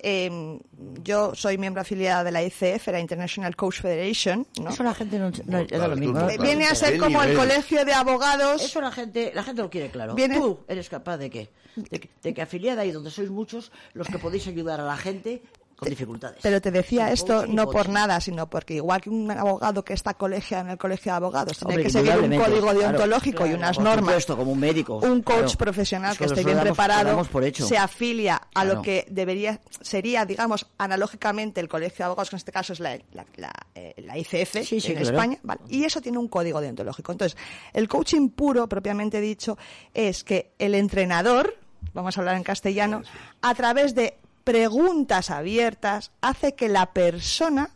eh, yo soy miembro afiliada de la ICF, la International Coach Federation, ¿no?
Eso la gente no, no-
claro.
Viene a ser
¿Qué
como el colegio de abogados.
Eso la gente, la gente lo quiere claro.
Viene-
Tú eres capaz de qué? De, que- de que afiliada ahí donde sois muchos los que podéis ayudar a la gente con dificultades.
Pero te decía esto no por nada, sino porque igual que un abogado que está colegiado en el colegio de abogados tiene
Hombre,
que seguir un código
claro,
deontológico y unas normas.
supuesto, como un médico.
Un coach
claro.
profesional
Es
que esté bien
damos-
preparado
damos por hecho.
se afilia a lo que debería sería, digamos, analógicamente el colegio de abogados, que en este caso es la, la, la, eh, la ICF
Sí, sí,
en. España, ¿vale? y eso tiene un código deontológico. Entonces, el coaching puro, propiamente dicho, es que el entrenador, vamos a hablar en castellano, a través de preguntas abiertas, hace que la persona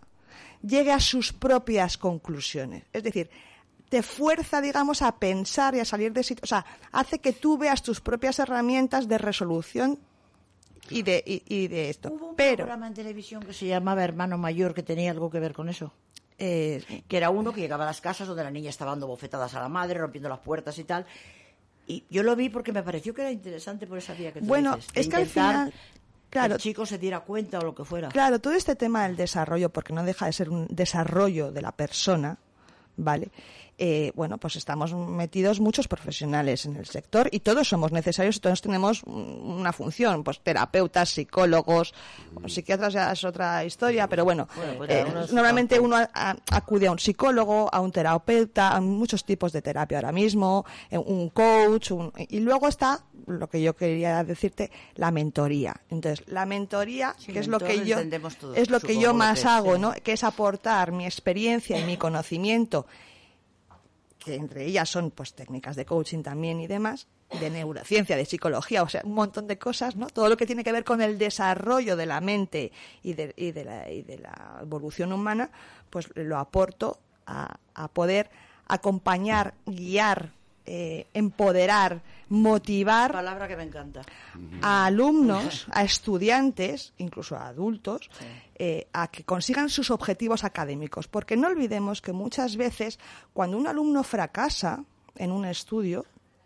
llegue a sus propias conclusiones. Es decir, te fuerza, digamos, a pensar y a salir de sitio. O sea, hace que tú veas tus propias herramientas de resolución y de, y, y de esto.
Hubo un
Pero,
programa en televisión que se llamaba Hermano Mayor que tenía algo que ver con eso.
eh,
Que era uno que llegaba a las casas donde la niña estaba dando bofetadas a la madre, rompiendo las puertas y tal. Y yo lo vi porque me pareció que era interesante por esa vía que tú
Bueno,
dices,
es que al final, claro.
el chico se diera cuenta o lo que fuera.
Claro, todo este tema del desarrollo, porque no deja de ser un desarrollo de la persona, ¿vale? Eh, bueno, pues estamos metidos muchos profesionales en el sector y todos somos necesarios y todos tenemos un- una función, pues terapeutas, psicólogos, psiquiatras ya es otra historia, pero bueno,
Bueno, pues
eh, normalmente uno a- a- acude a un psicólogo, a un terapeuta, a muchos tipos de terapia ahora mismo, eh, un coach, un- y luego está lo que yo quería decirte, la mentoría. Entonces, la mentoría,
Sí,
que es lo que yo es lo que yo más hago. ¿no? Que es aportar mi experiencia y mi conocimiento que entre ellas son pues técnicas de coaching también y demás, de neurociencia, de psicología, o sea, un montón de cosas, ¿no? Todo lo que tiene que ver con el desarrollo de la mente y de, y de, la, y de la evolución humana, pues lo aporto a, a poder acompañar, guiar, eh, empoderar, motivar
Palabra que me encanta.
a alumnos, a estudiantes, incluso a adultos, eh, a que consigan sus objetivos académicos. Porque no olvidemos que muchas veces cuando un alumno fracasa en un estudio,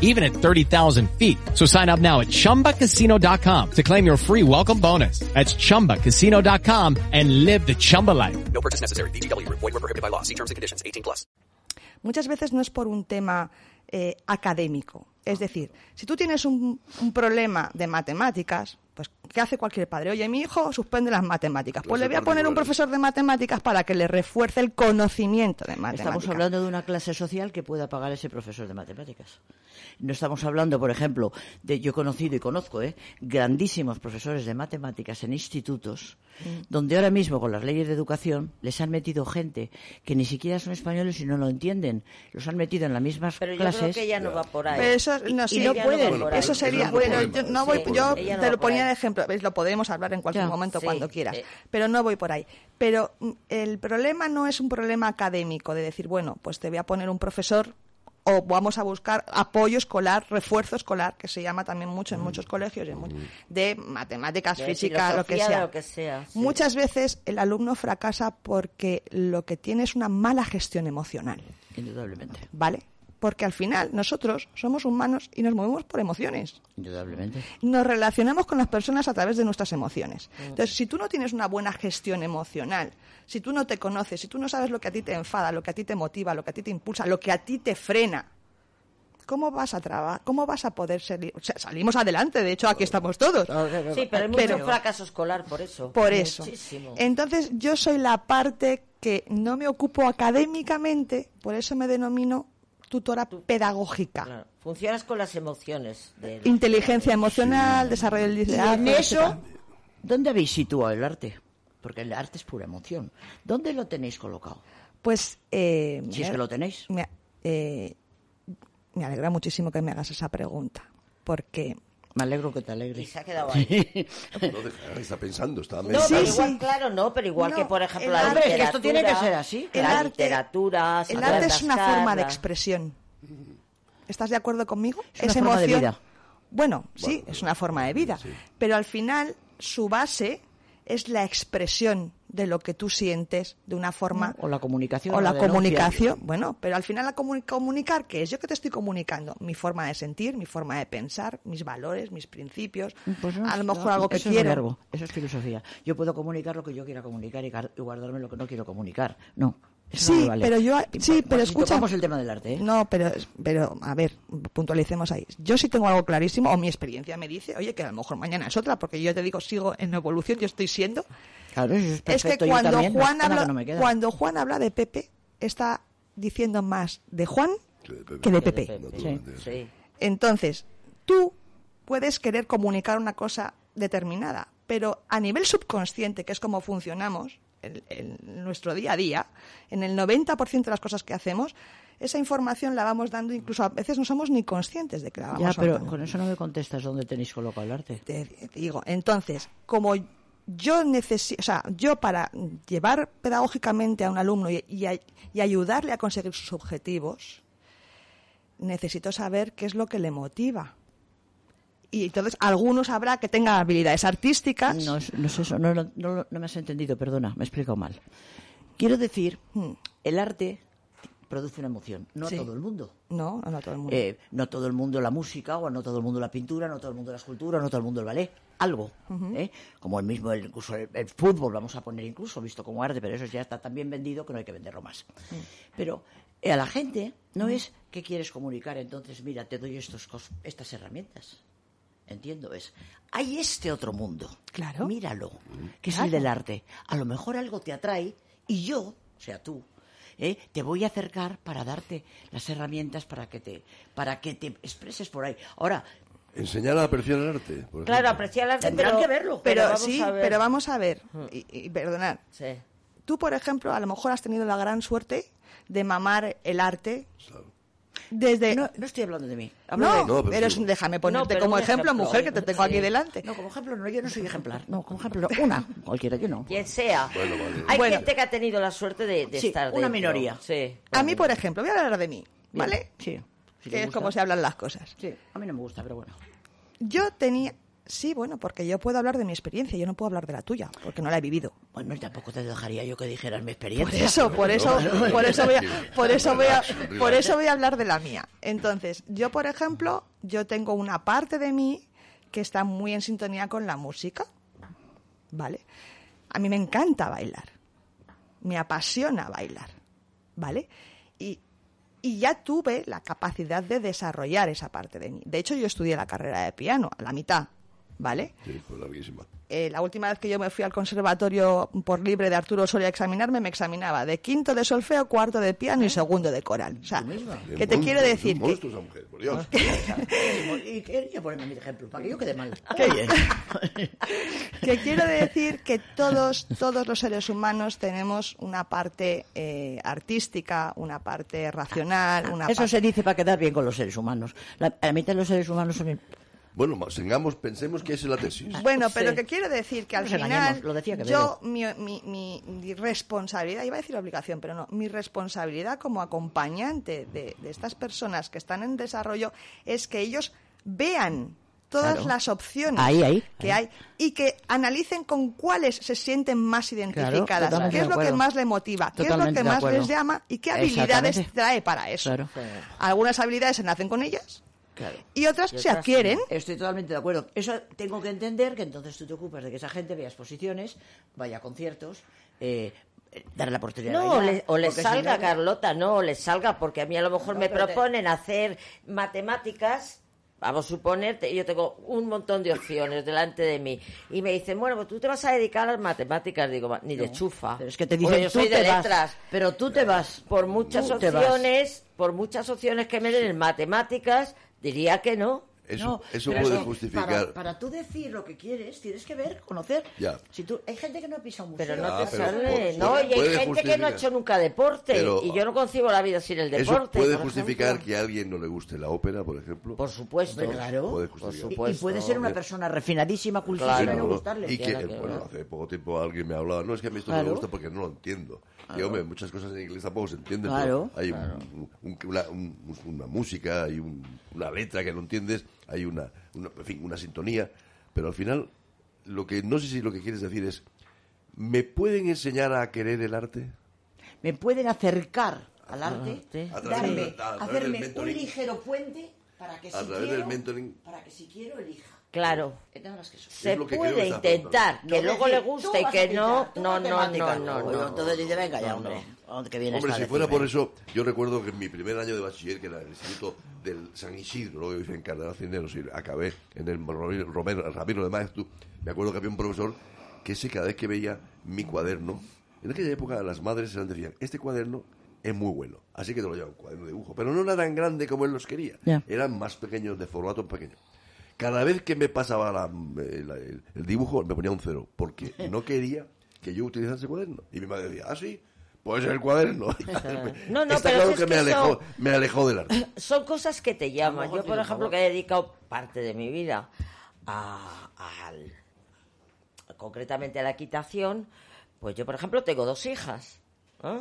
even at 30,000 feet. So sign up now at ChumbaCasino.com to claim your free welcome bonus. That's ChumbaCasino.com and live the Chumba life.
No purchase necessary. VGW Group. Void were prohibited by law. See terms and conditions. 18 plus.
muchas veces no es por un tema eh, académico. Es decir, si tú tienes un, un problema de matemáticas, pues ¿qué hace cualquier padre? Oye, mi hijo suspende las matemáticas. Pues le voy a poner un profesor de matemáticas para que le refuerce el conocimiento de matemáticas.
Estamos hablando de una clase social que pueda pagar ese profesor de matemáticas. No estamos hablando, por ejemplo, de yo he conocido y conozco, ¿eh? grandísimos profesores de matemáticas en institutos,
Mm.
donde ahora mismo con las leyes de educación les han metido gente que ni siquiera son españoles y no lo entienden. Los han metido en las mismas
Pero yo
clases.
creo que ella no va por ahí.
Pero eso no,
Y
sí,
no
ella
puede
va
por
por
ahí.
Eso sería, pero
problema,
yo no voy, yo te lo ponía de ejemplo, ¿ves? lo podemos hablar en cualquier
Ya,
momento
sí,
cuando quieras,
sí.
pero no voy por ahí. Pero mm, el problema no es un problema académico de decir, bueno, pues te voy a poner un profesor o vamos a buscar apoyo escolar, refuerzo escolar, que se llama también mucho en muchos colegios, muchos- de matemáticas,
De
física, lo que sea.
lo que sea, sí.
Muchas veces el alumno fracasa porque lo que tiene es una mala gestión emocional.
Indudablemente,
¿vale? Porque al final nosotros somos humanos y nos movemos por emociones.
indudablemente.
Nos relacionamos con las personas a través de nuestras emociones. Entonces, si tú no tienes una buena gestión emocional, si tú no te conoces, si tú no sabes lo que a ti te enfada, lo que a ti te motiva, lo que a ti te impulsa, lo que a ti te frena, ¿cómo vas a trabajar? ¿Cómo vas a poder salir? O sea, salimos adelante, de hecho, aquí estamos todos.
Sí, pero hay mucho
Pero-
fracaso escolar por eso.
Por eso.
Muchísimo.
Entonces, yo soy la parte que no me ocupo académicamente, por eso me denomino tutora pedagógica.
Claro. Funcionas con las emociones. de los
Inteligencia
estudiantes.
emocional, desarrollo del
Y
liderazgo.
en eso. ¿dónde habéis situado el arte? Porque el arte es pura emoción. ¿Dónde lo tenéis colocado?
Pues. Eh,
Si es que lo tenéis.
Me, eh, me alegra muchísimo que me hagas esa pregunta. Porque.
Me alegro que te
Y
alegres.
se ha quedado ahí.
No, deja, está pensando, está
No,
pensando.
pero
Sí,
igual,
sí.
claro, no, pero igual
No,
que, por ejemplo, la
arte-
literatura.
Es que esto tiene que ser así.
El
La
arte-
literatura.
El arte es una forma de expresión. ¿Estás de acuerdo conmigo?
Es una forma de vida.
Bueno, sí, es una forma de vida. Pero al final, su base es la expresión de lo que tú sientes de una forma.
O la comunicación,
O la comunicación. Bueno, pero al final, la comuni- comunicar, ¿qué es? Yo que te estoy comunicando mi forma de sentir, mi forma de pensar, mis valores, mis principios.
Pues no,
a lo
no,
mejor algo que
eso es
quiero.
verbo, eso es filosofía. Yo puedo comunicar lo que yo quiera comunicar y guardarme lo que no quiero comunicar. No. Eso no
Sí,
vale.
pero yo, sí,
bueno,
pero
si
escucha.
el tema del arte, ¿eh?
No, pero, pero, a ver, puntualicemos ahí. Yo sí tengo algo clarísimo, o mi experiencia me dice, oye, que a lo mejor mañana es otra, porque yo te digo, sigo en evolución, yo estoy siendo.
Claro, eso es
es
perfecto.
que
yo
cuando
también,
Juan,
nada
habla,
que no me queda.
cuando Juan habla de Pepe, está diciendo más de Juan
Que de Pepe.
que de
Que de
Pepe.
Pepe.
Naturalmente,
Sí.
Entonces, tú puedes querer comunicar una cosa determinada, pero a nivel subconsciente, que es como funcionamos en, nuestro día a día, en el 90% de las cosas que hacemos, esa información la vamos dando, incluso a veces no somos ni conscientes de que la vamos
Ya, pero
dando.
con eso no me contestas dónde tenéis colocado el arte.
Te digo, entonces, como yo necesito, o sea, yo para llevar pedagógicamente a un alumno y, y ayudarle a conseguir sus objetivos, necesito saber qué es lo que le motiva. Y entonces algunos habrá que tengan habilidades artísticas.
No, no es eso, no, no, no- no me has entendido, perdona, me he explicado mal. Quiero decir, el arte produce una emoción, no
Sí.
a todo el mundo.
No, no, no todo el mundo.
Eh, no todo el mundo la música, o no todo el mundo la pintura, no todo el mundo la escultura, no todo el mundo el ballet. Algo. ¿eh? Como el mismo, el, incluso el, el fútbol, vamos a poner incluso, visto como arte, pero eso ya está tan bien vendido que no hay que venderlo más. Pero eh, a la gente no es que quieres comunicar, entonces mira, te doy estos, estas herramientas. Entiendo, es. Hay este otro mundo.
Claro.
Míralo, que es
Claro.
el del arte. A lo mejor algo te atrae y yo, o sea, tú, ¿eh? te voy a acercar para darte las herramientas para que te, para que te expreses por ahí. Ahora,
Enseñar a apreciar el arte. por
Claro, apreciar el arte,
Tendrán
pero,
que verlo.
pero,
vamos
sí,
a ver.
pero vamos a ver, y, y perdonad,
Sí.
tú, por ejemplo, a lo mejor has tenido la gran suerte de mamar el arte desde...
no, no estoy hablando de mí. Hablo
No,
de-
No, pero
pero
sí.
es- déjame ponerte
pero
como ejemplo,
ejemplo.
mujer, que te tengo aquí delante.
No, como ejemplo, no, yo no soy ejemplar. No, como ejemplo, una, cualquiera, yo no.
Quien sea.
Bueno, vale.
Hay
Bueno.
gente que ha tenido la suerte de, de
Sí,
estar
una
dentro.
minoría.
Sí.
A mí, por ejemplo, voy a hablar de mí,
Bien,
¿vale?
Sí. si
que es como se hablan las cosas.
Sí, a mí no me gusta, pero bueno.
Yo tenía... Sí, bueno, porque yo puedo hablar de mi experiencia, yo no puedo hablar de la tuya, porque no la he vivido.
Bueno, tampoco te dejaría yo que dijeras mi
Por
experiencia.
eso, por eso, por eso voy a, por eso voy a, por eso voy a hablar de la mía. Entonces, yo, por ejemplo, yo tengo una parte de mí que está muy en sintonía con la música, ¿vale? A mí me encanta bailar, me apasiona bailar, ¿vale? Y, y ya tuve la capacidad de desarrollar esa parte de mí. De hecho, yo estudié la carrera de piano, a la mitad, ¿vale?
Sí, larguísima.
Eh, la última vez que yo me fui al conservatorio por libre de Arturo Soria a examinarme, me examinaba de quinto de solfeo, cuarto de piano y segundo de coral. O sea, ¿qué te quiero decir? Que-
monstruo esa mujer, por Dios.
Y quería ponerme mi ejemplo, para que yo quede mal.
que quiero decir que todos, todos los seres humanos tenemos una parte eh, artística, una parte racional, una
Eso
parte...
se dice para quedar bien con los seres humanos. La, la mitad de los seres humanos son...
Bueno, tengamos, pensemos que esa es la tesis.
Bueno, pero
Sí.
que quiero decir que al
nos
final
engañemos, lo decía
yo mi, mi, mi- mi responsabilidad, iba a decir obligación, pero no, mi responsabilidad como acompañante de, de estas personas que están en desarrollo es que ellos vean todas
Claro.
las opciones
Ahí, ahí,
que
ahí.
hay y que analicen con cuáles se sienten más identificadas, qué es lo que más le motiva, qué es lo que más les llama y qué habilidades trae para eso.
Claro.
Algunas habilidades se nacen con ellas
Claro.
y otras
Y
se adquieren.
Estoy totalmente de acuerdo. Eso tengo que entender que entonces tú te ocupas de que esa gente vea exposiciones, vaya a conciertos, eh, darle la oportunidad de
No,
bailar,
le, o le
porque si
salga,
no-
Carlota, no, o le salga, porque a mí a lo mejor
No,
me
te-
proponen hacer matemáticas, vamos a suponer, yo tengo un montón de opciones delante de mí, y me dicen, bueno, pues tú te vas a dedicar a las matemáticas, digo, "Va, ni de chufa.
Pero es que te dicen,
yo
tú
soy de
vas,
letras.
pero tú te vas.
Por muchas opciones, por muchas opciones que me den en matemáticas, diría que no.
Eso,
No,
eso
pero
puede
no,
justificar.
Para, para tú decir lo que quieres, tienes que ver, conocer.
Ya.
Si tú, hay gente que no pisa un museo.
Pero no
Ah,
te
pero
sale,
puede-
¿no? Y hay
puede
gente que no ha
justificar.
hecho nunca deporte,
Pero-
y yo no concibo la vida sin el
Eso
deporte.
puede
por
justificar
ejemplo.
que a alguien no le guste la ópera, por ejemplo.
Por supuesto.
Hombre, claro.
Puede
Por
justificar.
Y- y,
supuesto.
puede ser una persona refinadísima, cultísima
Claro.
y no gustarle.
Y que,
Claro que
bueno,
no.
hace poco tiempo alguien me hablaba, no, es que a mí esto no
Claro.
me gusta porque no lo entiendo. Y, hombre, muchas cosas en inglés tampoco se entienden,
Claro.
pero hay un- un- una, un- una música, hay un- una letra que no entiendes, hay una, una, en fin, una sintonía, pero al final, lo que no sé si lo que quieres decir es, ¿me pueden enseñar a querer el arte?
me pueden acercar al arte,
sí.
A través
darme,
a
hacerme un ligero puente para que si quiero,
del mentoring.
para que si quiero elija.
Claro. Se puede intentar, que luego le guste y que no, no, no, no, no, no.
Entonces dice, venga ya, hombre.
No.
¿Dónde que
Hombre, si fuera por eso, yo recuerdo que en mi primer año de bachiller, que era el Instituto del San Isidro, luego hice en Cardenal Cisneros y acabé en el Romero, Romero- Ramiro de Maeztu, me acuerdo que había un profesor que ese cada vez que veía mi cuaderno, en aquella época las madres se decían, este cuaderno es muy bueno, así que te lo llevan, un cuaderno de dibujo, pero no era tan grande como él los quería, eran más pequeños, de formato pequeño. Cada vez que me pasaba la- el, el- el dibujo, me ponía un cero, porque no quería que yo utilizase ese cuaderno. Y mi madre decía, ah, sí, pues el cuaderno.
No, no,
Está
pero
claro
es
que,
que
me, alejó, me alejó del arte.
Son cosas que te llaman. Yo, por ejemplo, que he dedicado parte de mi vida a, al- concretamente a la equitación, pues yo, por ejemplo, tengo dos hijas. ¿eh?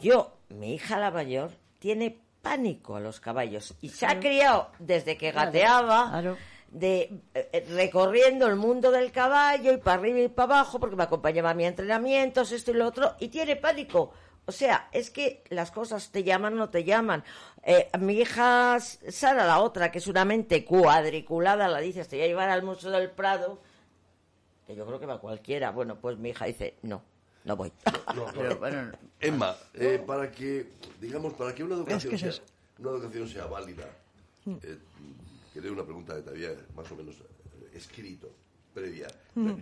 Yo, mi hija la mayor, tiene pánico a los caballos y se ha criado desde que
Claro,
gateaba.
claro.
De eh, recorriendo el mundo del caballo y para arriba y para abajo porque me acompañaba a mis entrenamientos, esto y lo otro, y tiene pánico. O sea, es que las cosas te llaman o no te llaman. Eh, mi hija Sara, la otra, que es una mente cuadriculada, la dice, te voy a llevar al Museo del Prado, que yo creo que va cualquiera. Bueno, pues mi hija dice, no, no voy.
No, no.
Pero, bueno,
Emma, eh, para que, digamos, para que una educación,
que es
sea, una educación sea válida, eh, que una pregunta de todavía más o menos eh, escrito, previa.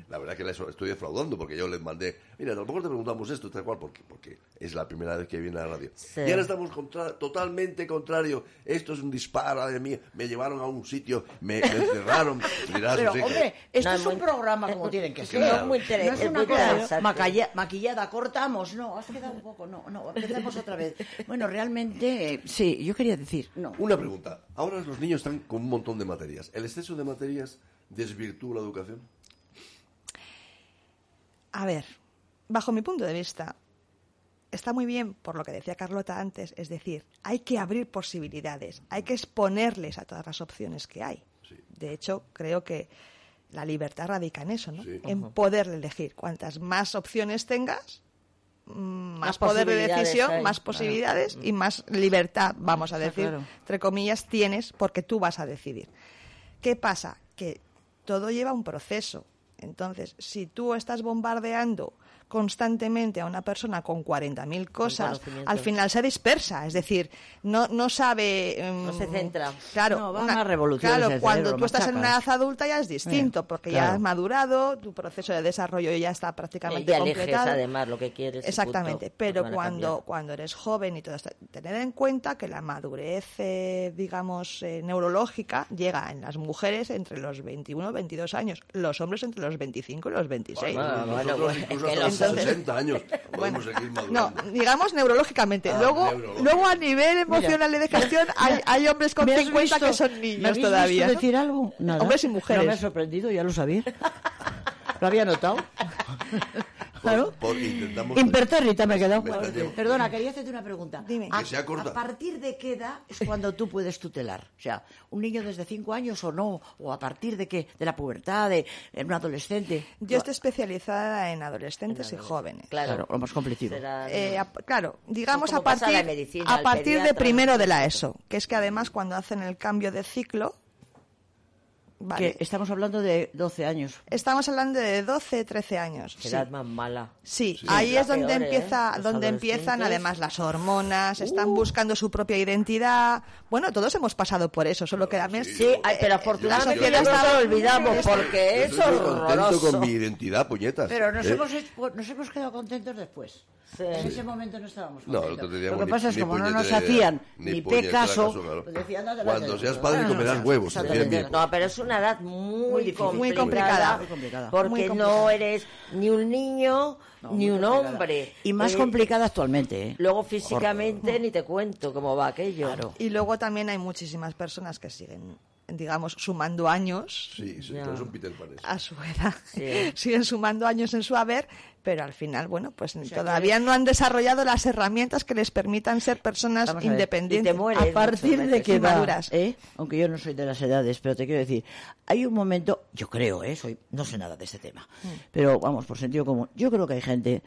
La verdad que la estoy defraudando porque yo les mandé, mira, mejor te preguntamos esto, tal cual, porque, porque es la primera vez que viene a la radio.
Sí.
Y ahora estamos contra- totalmente contrario. Esto es un disparo de mí. Me llevaron a un sitio, me, me encerraron.
Pero,
que-
hombre, esto
No,
es
es
un
muy-
programa como tienen que ser.
es muy inter-
No es una cosa
interesante.
maquillada, cortamos. No, has quedado un poco. No, no, empecemos otra vez. Bueno, realmente, sí, yo quería decir, no.
Una pregunta. Ahora los niños están con un montón de materias. ¿El exceso de materias desvirtúa la educación?
A ver, bajo mi punto de vista, está muy bien por lo que decía Carlota antes, es decir, hay que abrir posibilidades, hay que exponerles a todas las opciones que hay.
Sí.
De hecho, creo que la libertad radica en eso, ¿no?
Sí.
En poder elegir. Cuantas más opciones tengas, mm, más,
Más
poder de decisión,
hay.
más posibilidades y más libertad, vamos a decir,
claro.
entre comillas, tienes porque tú vas a decidir. ¿Qué pasa? Que todo lleva un proceso. Entonces, si tú estás bombardeando constantemente a una persona con 40.000 cosas, al final se dispersa, es decir, no, no sabe... em,
No se centra.
Claro,
No, van a revoluciones
claro cuando
cerebro,
tú estás en una edad adulta ya es distinto,
Eh,
porque ya has madurado, tu proceso de desarrollo ya está
Y
prácticamente
eliges
completado.
además lo que quieres. y
Exactamente,
punto.
pero cuando, cuando eres joven y todo esto, tener en cuenta que la madurez, eh, digamos, eh, neurológica llega en las mujeres entre los 21 y 22 años, los hombres entre los 25 y los 26.
Bueno, bueno, bueno, es que
los- 60 años podemos seguir
No,
madurando.
digamos neurológicamente.
Ah,
luego,
neurológico.
luego a nivel emocional y de gestión hay, hay hombres con
¿Me has
50 que
visto-
son
¿me
niños
habéis
todavía.
visto
¿no?
decir algo? Nada.
Hombres y mujeres.
No me ha sorprendido, ya lo sabía. Lo había notado. Claro.
Por- intentamos-
Impertérrita me he quedado. Perdona, quería hacerte una pregunta.
Dime.
A,
Que sea corta.
¿A partir de qué edad es cuando tú puedes tutelar? O sea, ¿un niño desde 5 años o no? ¿O a partir de qué? ¿De la pubertad? ¿De de un adolescente?
Yo estoy especializada en adolescentes y jóvenes.
Claro,
Claro, lo más
será-
Eh, a- claro, digamos a partir,
medicina,
a partir de primero de la ESO, que es que además cuando hacen el cambio de ciclo, vale,
Que estamos hablando de 12 años.
estamos hablando de 12, 13 años.
Qué
sí.
edad más mala.
Sí,
Sí,
ahí
la
es donde
peor, ¿eh?
empieza,
Los
donde empiezan además las hormonas, están
Uh.
buscando su propia identidad. Bueno, todos hemos pasado por eso, solo que también
Sí, ay, pero afortunadamente
la sociedad
no
está-
lo olvidamos porque
Yo
es
estoy muy contento
horroroso.
con mi identidad, puñetas.
Pero nos,
¿Eh?
hemos, hecho- nos hemos quedado contentos después.
Sí.
En ese momento no estábamos
No,
contentos.
no
Lo que
ni-
pasa es
ni
como no nos hacían
ni
ni, caso,
caso, claro.
pues decían, "Anda,
Cuando seas
anda".
padre comerás
no,
huevos.
No, pero es una edad muy,
Muy
complicada.
Muy complicada.
Porque
Muy
no eres ni un niño
No,
ni un hombre.
Y más
Eh,
complicada actualmente, ¿eh?
Luego físicamente ni te cuento cómo va aquello.
Y luego también hay muchísimas personas que siguen, digamos, sumando años
Sí, sí, un Peter Pan.
a su edad.
Sí.
Siguen sumando años en su haber, pero al final, bueno, pues
sea,
todavía no han desarrollado las herramientas que les permitan ser personas
Vamos a ver,
independientes.
y te mueres.
A partir de que
maduras.
¿eh? aunque yo no soy de las edades, pero te quiero decir, hay un momento, yo creo, ¿eh? soy, no sé nada de este tema,
Mm.
pero vamos, por sentido común, yo creo que hay gente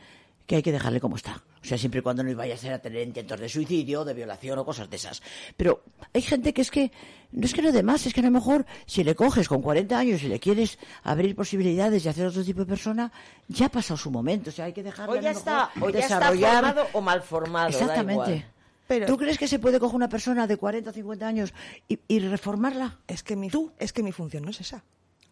que hay que dejarle como está. O sea, siempre y cuando no vaya a ser a tener intentos de suicidio, de violación o cosas de esas. Pero hay gente que es que, no es que no de más, es que a lo mejor si le coges con 40 años y le quieres abrir posibilidades y hacer otro tipo de persona, ya ha pasado su momento. O sea, hay que dejarle
O ya
a lo
está,
mejor
o ya está formado o mal formado. da
Exactamente.
igual.
Pero-
¿Tú crees que se puede coger una persona de 40 o 50 años y, y reformarla?
Es que mi, es que mi función no es esa.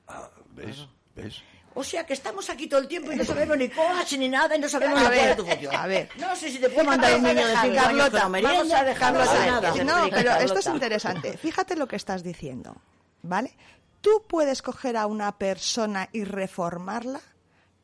Ah, ¿Ves? ¿Ves?
O sea, que estamos aquí todo el tiempo y no sabemos ni coach ni nada y no sabemos
A
ni
ver,
tu función.
a ver.
No sé si te puedo mandar un niño de 5 años
Carlota,
con la merienda,
vamos a dejarlo
no nada.
pero esto es interesante. Fíjate lo que estás diciendo, ¿vale? ¿Tú puedes coger a una persona y reformarla?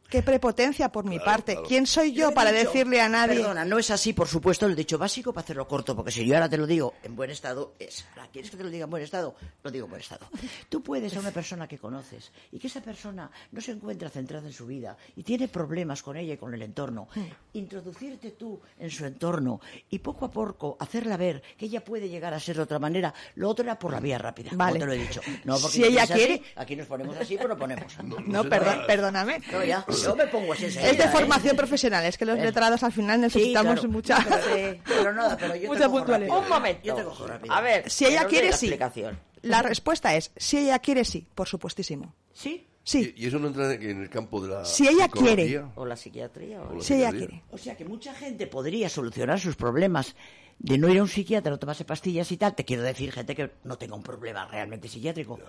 Qué prepotencia por mi
Claro,
parte.
claro.
¿Quién soy yo para
dicho-
decirle a nadie?
Perdona, no es así, por supuesto, lo he dicho básico para hacerlo corto, porque si yo ahora te lo digo en buen estado, es, ahora, ¿quieres que te lo diga en buen estado? Lo digo en buen estado. Tú puedes a una persona que conoces y que esa persona no se encuentra centrada en su vida y tiene problemas con ella y con el entorno, introducirte tú en su entorno y poco a poco hacerla ver que ella puede llegar a ser de otra manera. Lo otro era por la vía rápida, como
Vale.
te lo he dicho. No, porque
Si ella
así,
quiere-
aquí nos ponemos así, pero lo ponemos.
No, perdón, perdóname.
No, ya, yo me pongo así enseguida,
Es de
¿eh?
formación profesional, es que los letrados al final
Sí,
necesitamos
claro.
mucha...
Sí, pero nada, pero yo te cojo.
Un momento.
Yo te cojo rápido.
A ver,
Si ella quiere, sí. La respuesta es, si ella quiere, sí, por supuestísimo.
¿Sí?
Sí,
Y, eso no entra en el campo de la
Si ella
psicología?
quiere.
O la psiquiatría. o-
la
si ella
psiquiatría.
quiere.
O sea que mucha gente podría solucionar sus problemas de no ir a un psiquiatra, no tomarse pastillas y tal. Te quiero decir, gente que no tenga un problema realmente psiquiátrico.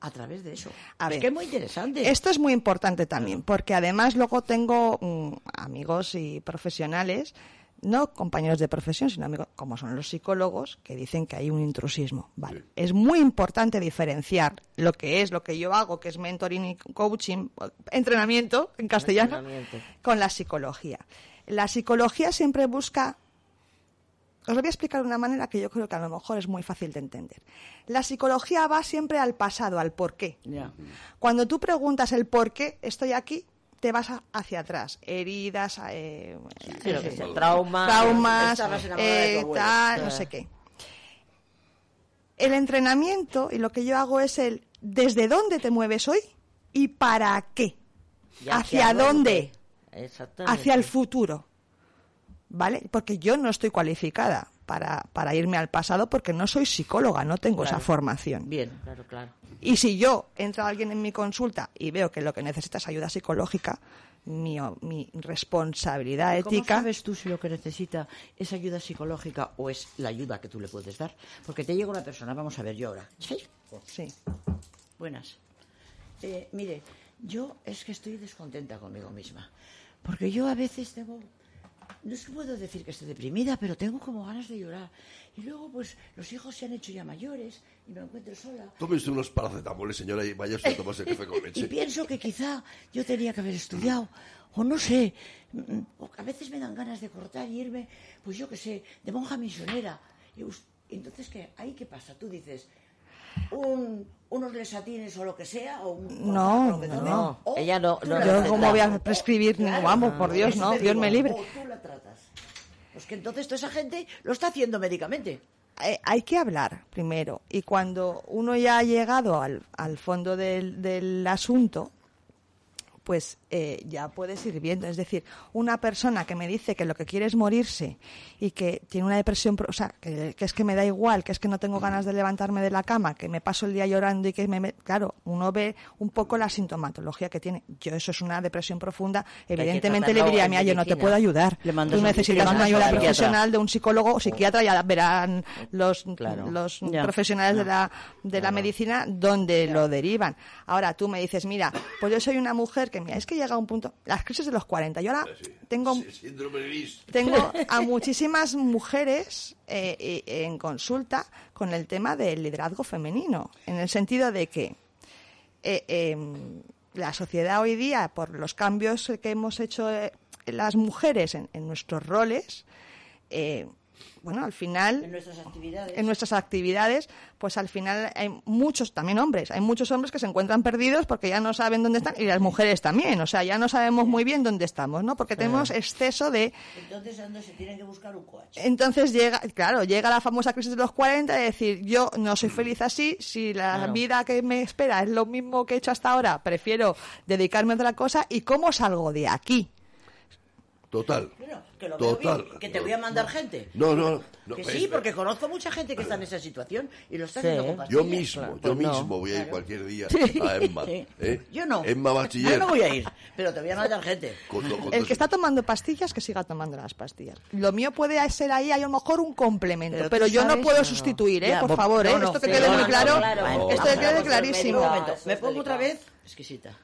A través de eso.
A
es
ver.
que es muy interesante.
Esto es muy importante también, porque además luego tengo mm, amigos y profesionales, no compañeros de profesión, sino amigos como son los psicólogos, que dicen que hay un intrusismo. Vale. Es muy importante diferenciar lo que es, lo que yo hago, que es mentoring y coaching, entrenamiento en castellano,
Entrenamiento.
con la psicología. La psicología siempre busca os lo voy a explicar de una manera que yo creo que a lo mejor es muy fácil de entender. La psicología va siempre al pasado, al porqué.
Ya.
Cuando tú preguntas el por qué estoy aquí, te vas a- hacia atrás. Heridas, eh,
Sí,
eh, traumas, eh, tal, no sé qué. El entrenamiento y lo que yo hago es el desde dónde te mueves hoy y para qué.
¿Y
¿Hacia dónde?
Exactamente.
Hacia el futuro. ¿Vale? Porque yo no estoy cualificada para, para irme al pasado porque no soy psicóloga, no tengo esa
Claro.
formación.
Bien.
Claro, claro.
Y si yo entra alguien en mi consulta y veo que lo que necesita es ayuda psicológica, mi, mi responsabilidad
¿Cómo
ética.
sabes tú si lo que necesita es ayuda psicológica o es la ayuda que tú le puedes dar? Porque te llega una persona, vamos a ver yo ahora. ¿Sí?
Sí.
Buenas. Eh, mire, yo es que estoy descontenta conmigo misma. Porque yo a veces tengo. No es que puedo decir que estoy deprimida, pero tengo como ganas de llorar. Y luego, pues, los hijos se han hecho ya mayores y me encuentro sola.
Tómese unos paracetamoles, señora, y váyase a tomarse café con
Y
leche.
pienso que quizá yo tenía que haber estudiado, o no sé, mm, o a veces me dan ganas de cortar y irme, pues yo qué sé, de monja misionera. Y entonces, ¿qué? ¿Ahí qué pasa? Tú dices, un- unos lesatines o lo que sea, o un
No,
cortajo, lo que
no,
tome,
no.
o
Ella no-
Yo, ¿cómo voy a prescribir?
Claro.
Vamos, por Dios, no, Dios
digo,
me libre.
O tú la tratas. Pues que entonces toda esa gente lo está haciendo médicamente.
Eh, hay que hablar primero. Y cuando uno ya ha llegado al, al fondo del, del asunto, pues eh, ya puedes ir viendo. Es decir, una persona que me dice que lo que quiere es morirse y que tiene una depresión, o sea, que, que es que me da igual, que es que no tengo ganas de levantarme de la cama, que me paso el día llorando y que me... Claro, uno ve un poco la sintomatología que tiene. Yo eso es una depresión profunda. Evidentemente le diría,
en
mira, yo no te puedo ayudar.
Le
Tú
a
necesitas una
a
ayuda profesional de un psicólogo o psiquiatra, ya verán los,
Claro.
los
Ya.
profesionales de la, de la medicina donde lo derivan. Ahora tú me dices, mira, pues yo soy una mujer que, mira, es que llega a un punto, las crisis de los 40, yo ahora tengo,
Sí,
tengo a muchísimas mujeres eh, eh, en consulta con el tema del liderazgo femenino, en el sentido de que eh, eh, la sociedad hoy día, por los cambios que hemos hecho las mujeres en, en nuestros roles, eh, bueno, al final
En nuestras actividades.
en nuestras actividades, pues al final hay muchos, también hombres, hay muchos hombres que se encuentran perdidos porque ya no saben dónde están y las mujeres también, o sea, ya no sabemos muy bien dónde estamos, ¿no? Porque tenemos exceso de...
Entonces, ¿a dónde se tienen que buscar un coach?
Entonces llega, claro, llega la famosa crisis de los 40 de decir, yo no soy feliz así, si la
Claro.
vida que me espera es lo mismo que he hecho hasta ahora, prefiero dedicarme a otra cosa y cómo salgo de aquí.
Total.
Bueno, que lo veo
Total.
bien, que te voy a mandar gente.
No, no, no.
que sí,
ves.
porque conozco mucha gente que está en esa situación y lo está
Sí.
haciendo con
Yo
pastillas.
mismo,
Claro,
yo
pues no.
mismo voy a ir
Claro.
cualquier día
Sí.
a Emma.
Sí.
¿eh?
Yo no.
Emma Bachiller.
Yo no voy a ir, pero te voy a mandar gente.
Con- con- con-
El que está tomando pastillas, que siga tomando las pastillas. Lo mío puede ser ahí, hay a lo mejor un complemento,
Pero
yo no puedo sustituir, ¿eh?
Ya,
por favor, ¿eh? Esto que quede muy claro, esto que quede clarísimo.
Me pongo otra vez exquisita.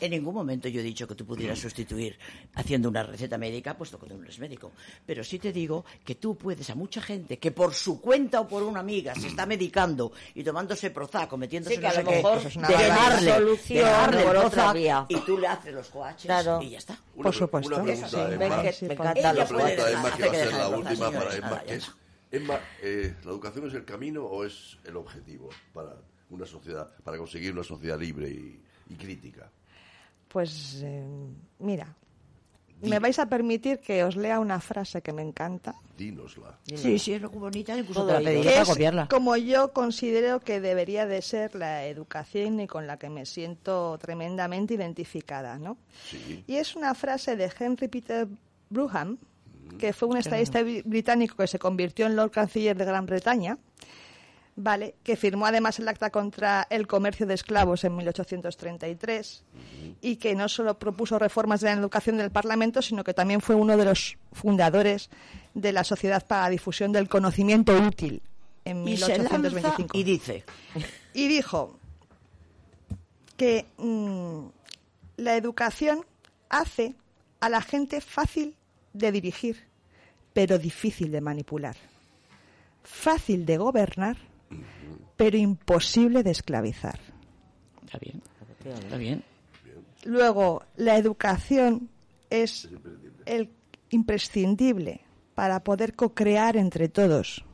En ningún momento yo he dicho que tú pudieras sustituir haciendo una receta médica, puesto que tú no eres médico, pero sí te digo que tú puedes a mucha gente que por su cuenta o por una amiga se está medicando y tomándose Prozac metiéndose
Sí, que
no
a lo mejor
Eso es una
dejarle,
barbaridad. solución por otra vía.
y tú le haces los coaches
Claro.
y ya está.
Una
Por supuesto.
Una pregunta,
Sí,
Emma.
me
pregunta, que va a ser la última para
nada,
que es, eh, ¿la educación es el camino o es el objetivo para una sociedad, para conseguir una sociedad libre y, y crítica?
Pues eh, mira, me vais a permitir que os lea una frase que me encanta,
Dínosla.
Sí, sí, es muy bonita, incluso te la pediría para copiarla.
como yo considero que debería de ser la educación y con la que me siento tremendamente identificada, ¿no?
Sí.
Y es una frase de Henry Peter Brougham, que fue un estadista bri- británico que se convirtió en Lord Canciller de Gran Bretaña, ¿vale? que firmó además el acta contra el comercio de esclavos en 1833 y que no solo propuso reformas de la educación del Parlamento, sino que también fue uno de los fundadores de la Sociedad para la Difusión del Conocimiento Útil en
Y se lanza
1825
y dice,
y dijo que mm, la educación hace a la gente fácil de dirigir, pero difícil de manipular. Fácil de gobernar, pero imposible de esclavizar.
está bien, está bien.
Luego, la educación es el imprescindible para poder co-crear entre todos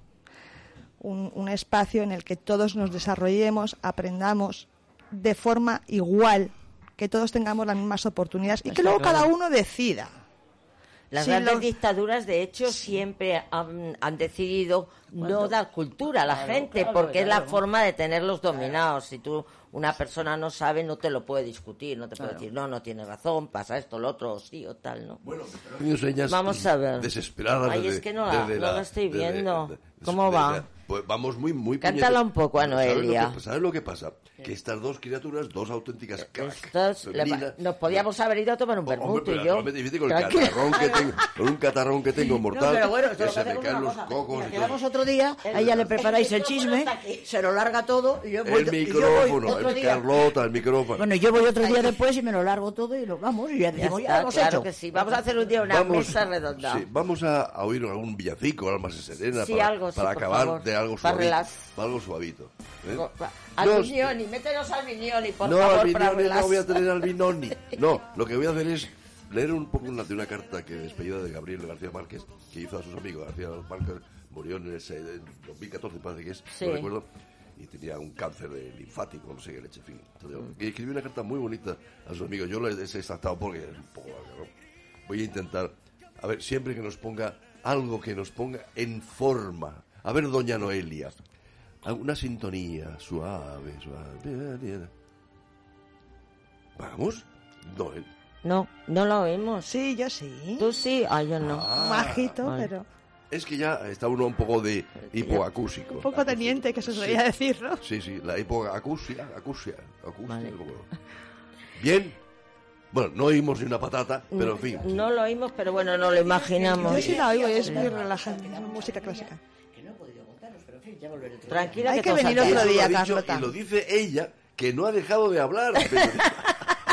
un, un espacio en el que todos nos desarrollemos, aprendamos de forma igual, que todos tengamos las mismas oportunidades y que luego cada uno decida.
Las
Sí,
grandes
lo-
dictaduras, de hecho, siempre han, han decidido no dar cultura a la
Claro,
gente,
claro,
porque es la
claro.
forma de tenerlos dominados. Si tú, una persona no sabe, no te lo puede discutir, no te puede
Claro.
decir, no, no tiene razón, pasa esto, lo otro, o sí o tal, ¿no?
Bueno, señas
Vamos a ver.
desesperadas.
Ay,
desde-
es que no la- no la estoy viendo.
desde-
¿Cómo
desde-
va?
Pues vamos muy, muy
Cántala un poco a
¿Sabes lo que-
Noelia.
¿Sabes lo que pasa? Que estas dos criaturas, dos auténticas crack
Estos le-
femeninas,
nos podíamos haber ido a tomar un vermut
pero
y yo.
con el catarrón que tengo, con un catarrón que tengo mortal,
No, pero bueno,
que se me caen los cocos y
quedamos
todo.
Otro día, a ella le preparáis el
micrófono
chisme, se lo larga todo y yo voy,
El
y yo voy
micrófono,
otro
el
día.
Carlota, el micrófono.
Bueno, yo voy otro día después y me lo largo todo y lo vamos y ya
Ya
decimos, ya,
está,
hemos
claro
hecho.
que sí. Vamos a hacer un día una mesa redonda.
sí, vamos a, a oír algún villancico, algo más serena,
Sí,
para,
algo, sí,
para acabar
favor.
de algo
Para
suavito. para algo suavito. ¿eh?
Al
No,
Mignoni, métenos al Mignoni, por
no,
favor,
al Vinoni,
relax.
no voy a tener al Vinoni. No, lo que voy a hacer es leer un poco una, de una carta que despedida de Gabriel García Márquez, que hizo a sus amigos. García Márquez murió en ese en 2014, parece que es,
Sí.
no recuerdo, y tenía un cáncer de linfático, no sé qué leche, en fin. Entonces, y escribió una carta muy bonita a sus amigos. Yo la he extractado porque es un poco ¿no? Voy a intentar, a ver, siempre que nos ponga algo que nos ponga en forma. A ver, doña Noelia, una sintonía suave, suave. ¿Vamos? Noel.
No, no lo oímos.
Sí, yo sí.
Tú sí, ah, yo no.
Majito,
vale.
pero
Es que ya está uno un poco de hipoacúsico.
un poco teniente, que se solía decir, ¿no?
Sí, sí, la hipoacusia, acusia, acusia,
Vale.
poco. Bien. Bueno, no oímos ni una patata, pero en fin.
No lo oímos, pero bueno, no lo imaginamos.
Yo sí la oigo es muy relajante, es música clásica.
Que no he podido contaros, pero en fin, ya volveré otro día.
Tranquila
Hay
que,
que venir otro día, Carlota.
Y lo dice ella, que no ha dejado de hablar. Pero-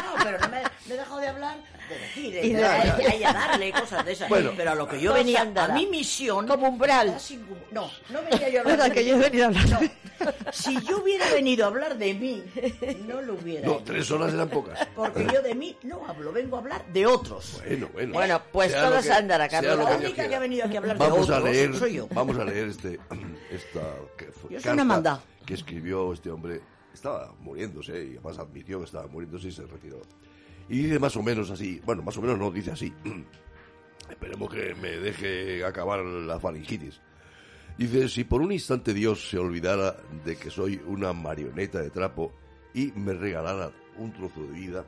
No, pero no me, me he dejado de hablar de decir, de,
Y de-
de- de- y a darle cosas de esas.
Bueno.
pero a lo que yo venía, a mi misión...
Como umbral.
No, no venía yo a hablar de
que yo he venido a hablar.
No, si yo hubiera venido a hablar de mí, no lo hubiera
no,
hecho.
tres horas eran pocas.
Porque yo de mí no hablo, vengo a hablar de otros.
Bueno, bueno.
Bueno, pues
Sea
se
que-
andará,
lo
La
que
única que
quiera.
ha venido aquí a hablar de
vamos a
otros
leer,
soy yo.
Vamos a leer este, esta que fue
Yo soy
carta
una manda.
que escribió este hombre. Estaba muriéndose y además admitió que estaba muriéndose y se retiró. Y dice más o menos así, bueno, más o menos no, dice así. Esperemos que me deje acabar la faringitis. Dice, si por un instante Dios se olvidara de que soy una marioneta de trapo y me regalara un trozo de vida,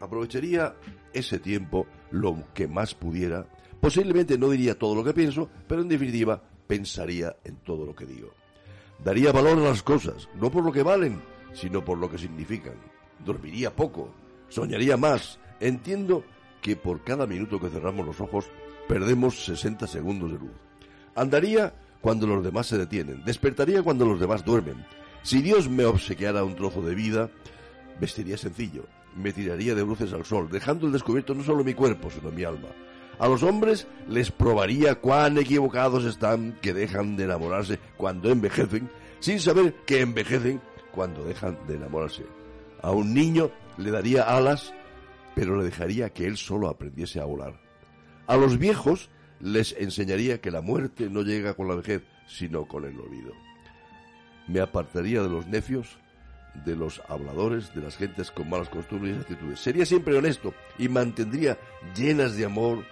aprovecharía ese tiempo lo que más pudiera. Posiblemente no diría todo lo que pienso, pero en definitiva pensaría en todo lo que digo. Daría valor a las cosas, no por lo que valen, sino por lo que significan. Dormiría poco, soñaría más. Entiendo que por cada minuto que cerramos los ojos perdemos 60 segundos de luz. Andaría cuando los demás se detienen, despertaría cuando los demás duermen. Si Dios me obsequiara un trozo de vida, vestiría sencillo, me tiraría de bruces al sol, dejando al descubierto no solo mi cuerpo, sino mi alma. A los hombres les probaría cuán equivocados están que dejan de enamorarse cuando envejecen, sin saber que envejecen cuando dejan de enamorarse. A un niño le daría alas, pero le dejaría que él solo aprendiese a volar. A los viejos les enseñaría que la muerte no llega con la vejez, sino con el olvido. Me apartaría de los necios, de los habladores, de las gentes con malas costumbres y actitudes. Sería siempre honesto y mantendría llenas de amor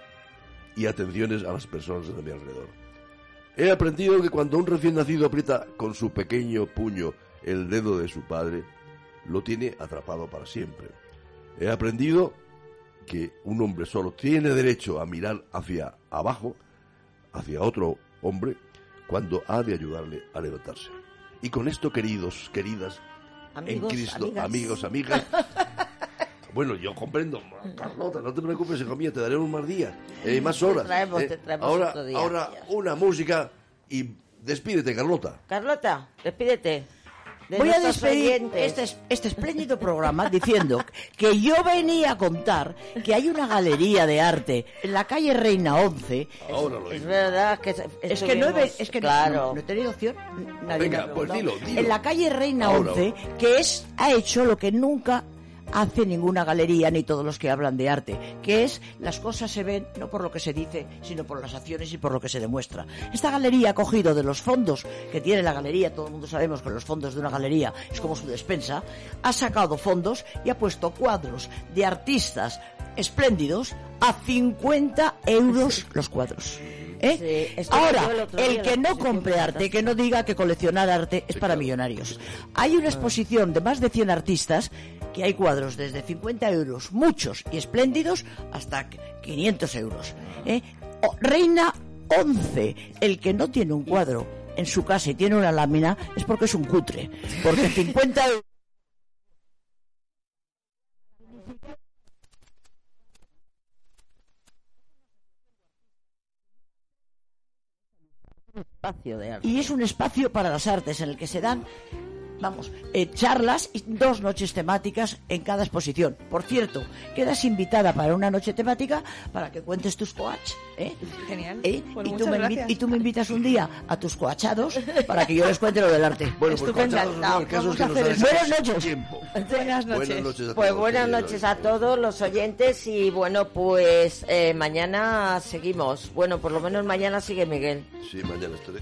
y atenciones a las personas de mi alrededor. He aprendido que cuando un recién nacido aprieta con su pequeño puño el dedo de su padre, lo tiene atrapado para siempre. He aprendido que un hombre solo tiene derecho a mirar hacia abajo, hacia otro hombre, cuando ha de ayudarle a levantarse. Y con esto, queridos, queridas,
Amigos,
en Cristo,
amigas.
amigos, amigas. bueno, yo comprendo, Carlota, no te preocupes, hijo mío, te daré un más día, eh, más horas.
traemos,
eh.
te traemos
ahora,
otro día.
ahora una música y despídete, Carlota.
Carlota, despídete. De
Voy a despedir este, es- este espléndido programa diciendo que yo venía a contar que hay una galería de arte en la calle Reina 11.
Ahora lo
Es
digo.
verdad que
Es que no he, es que
claro.
no, no he tenido opción. Nadie
Venga,
me ha
pues dilo, dilo.
En la calle Reina
Ahora,
11,
ahora.
que es ha hecho lo que nunca hace ninguna galería ni todos los que hablan de arte, que es las cosas se ven no por lo que se dice, sino por las acciones y por lo que se demuestra. Esta galería ha cogido de los fondos que tiene la galería, todo el mundo sabemos que los fondos de una galería es como su despensa, ha sacado fondos y ha puesto cuadros de artistas espléndidos a 50 euros los cuadros. ¿Eh?
Sí,
Ahora,
el
que no compre arte, que no diga que coleccionar arte es para millonarios. Hay una exposición de más de 100 artistas que hay cuadros desde 50 euros, muchos y espléndidos, hasta 500 euros. ¿eh? O- Reina 11, el que no tiene un cuadro en su casa y tiene una lámina es porque es un cutre. Porque 50 euros.
espacio de arte.
y es un espacio para las artes en el que se dan, vamos, eh, charlas y dos noches temáticas en cada exposición. Por cierto, quedas invitada para una noche temática para que cuentes tus coach. ¿eh?
Genial.
¿Eh?
Pues
y, tú me invi-
gracias.
y tú me invitas un día a tus coachados para que yo les cuente lo del arte.
Bueno, pues no.
Buenas noches.
Buenas noches.
Buenas noches a
Pues
todos,
buenas
queridos.
noches a todos los oyentes y bueno, pues eh, mañana seguimos. Bueno, por lo menos mañana sigue Miguel.
Sí, mañana estaré.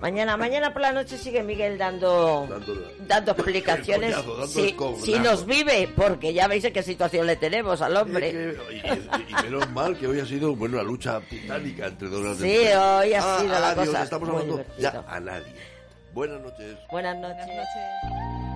Mañana, mañana por la noche sigue Miguel dando
Dando-
dando explicaciones.
coñazo, dando
si, si nos vive, porque ya veis en qué situación le tenemos al
Es
hombre.
que- y, y- y menos mal que hoy ha sido bueno la lucha titánica entre dos grandes
Sí,
empresas.
hoy ha
Ah,
sido la
adiós,
cosa
estamos
muy
hablando ya a nadie. Buenas noches.
Buenas noches.
Buenas noches.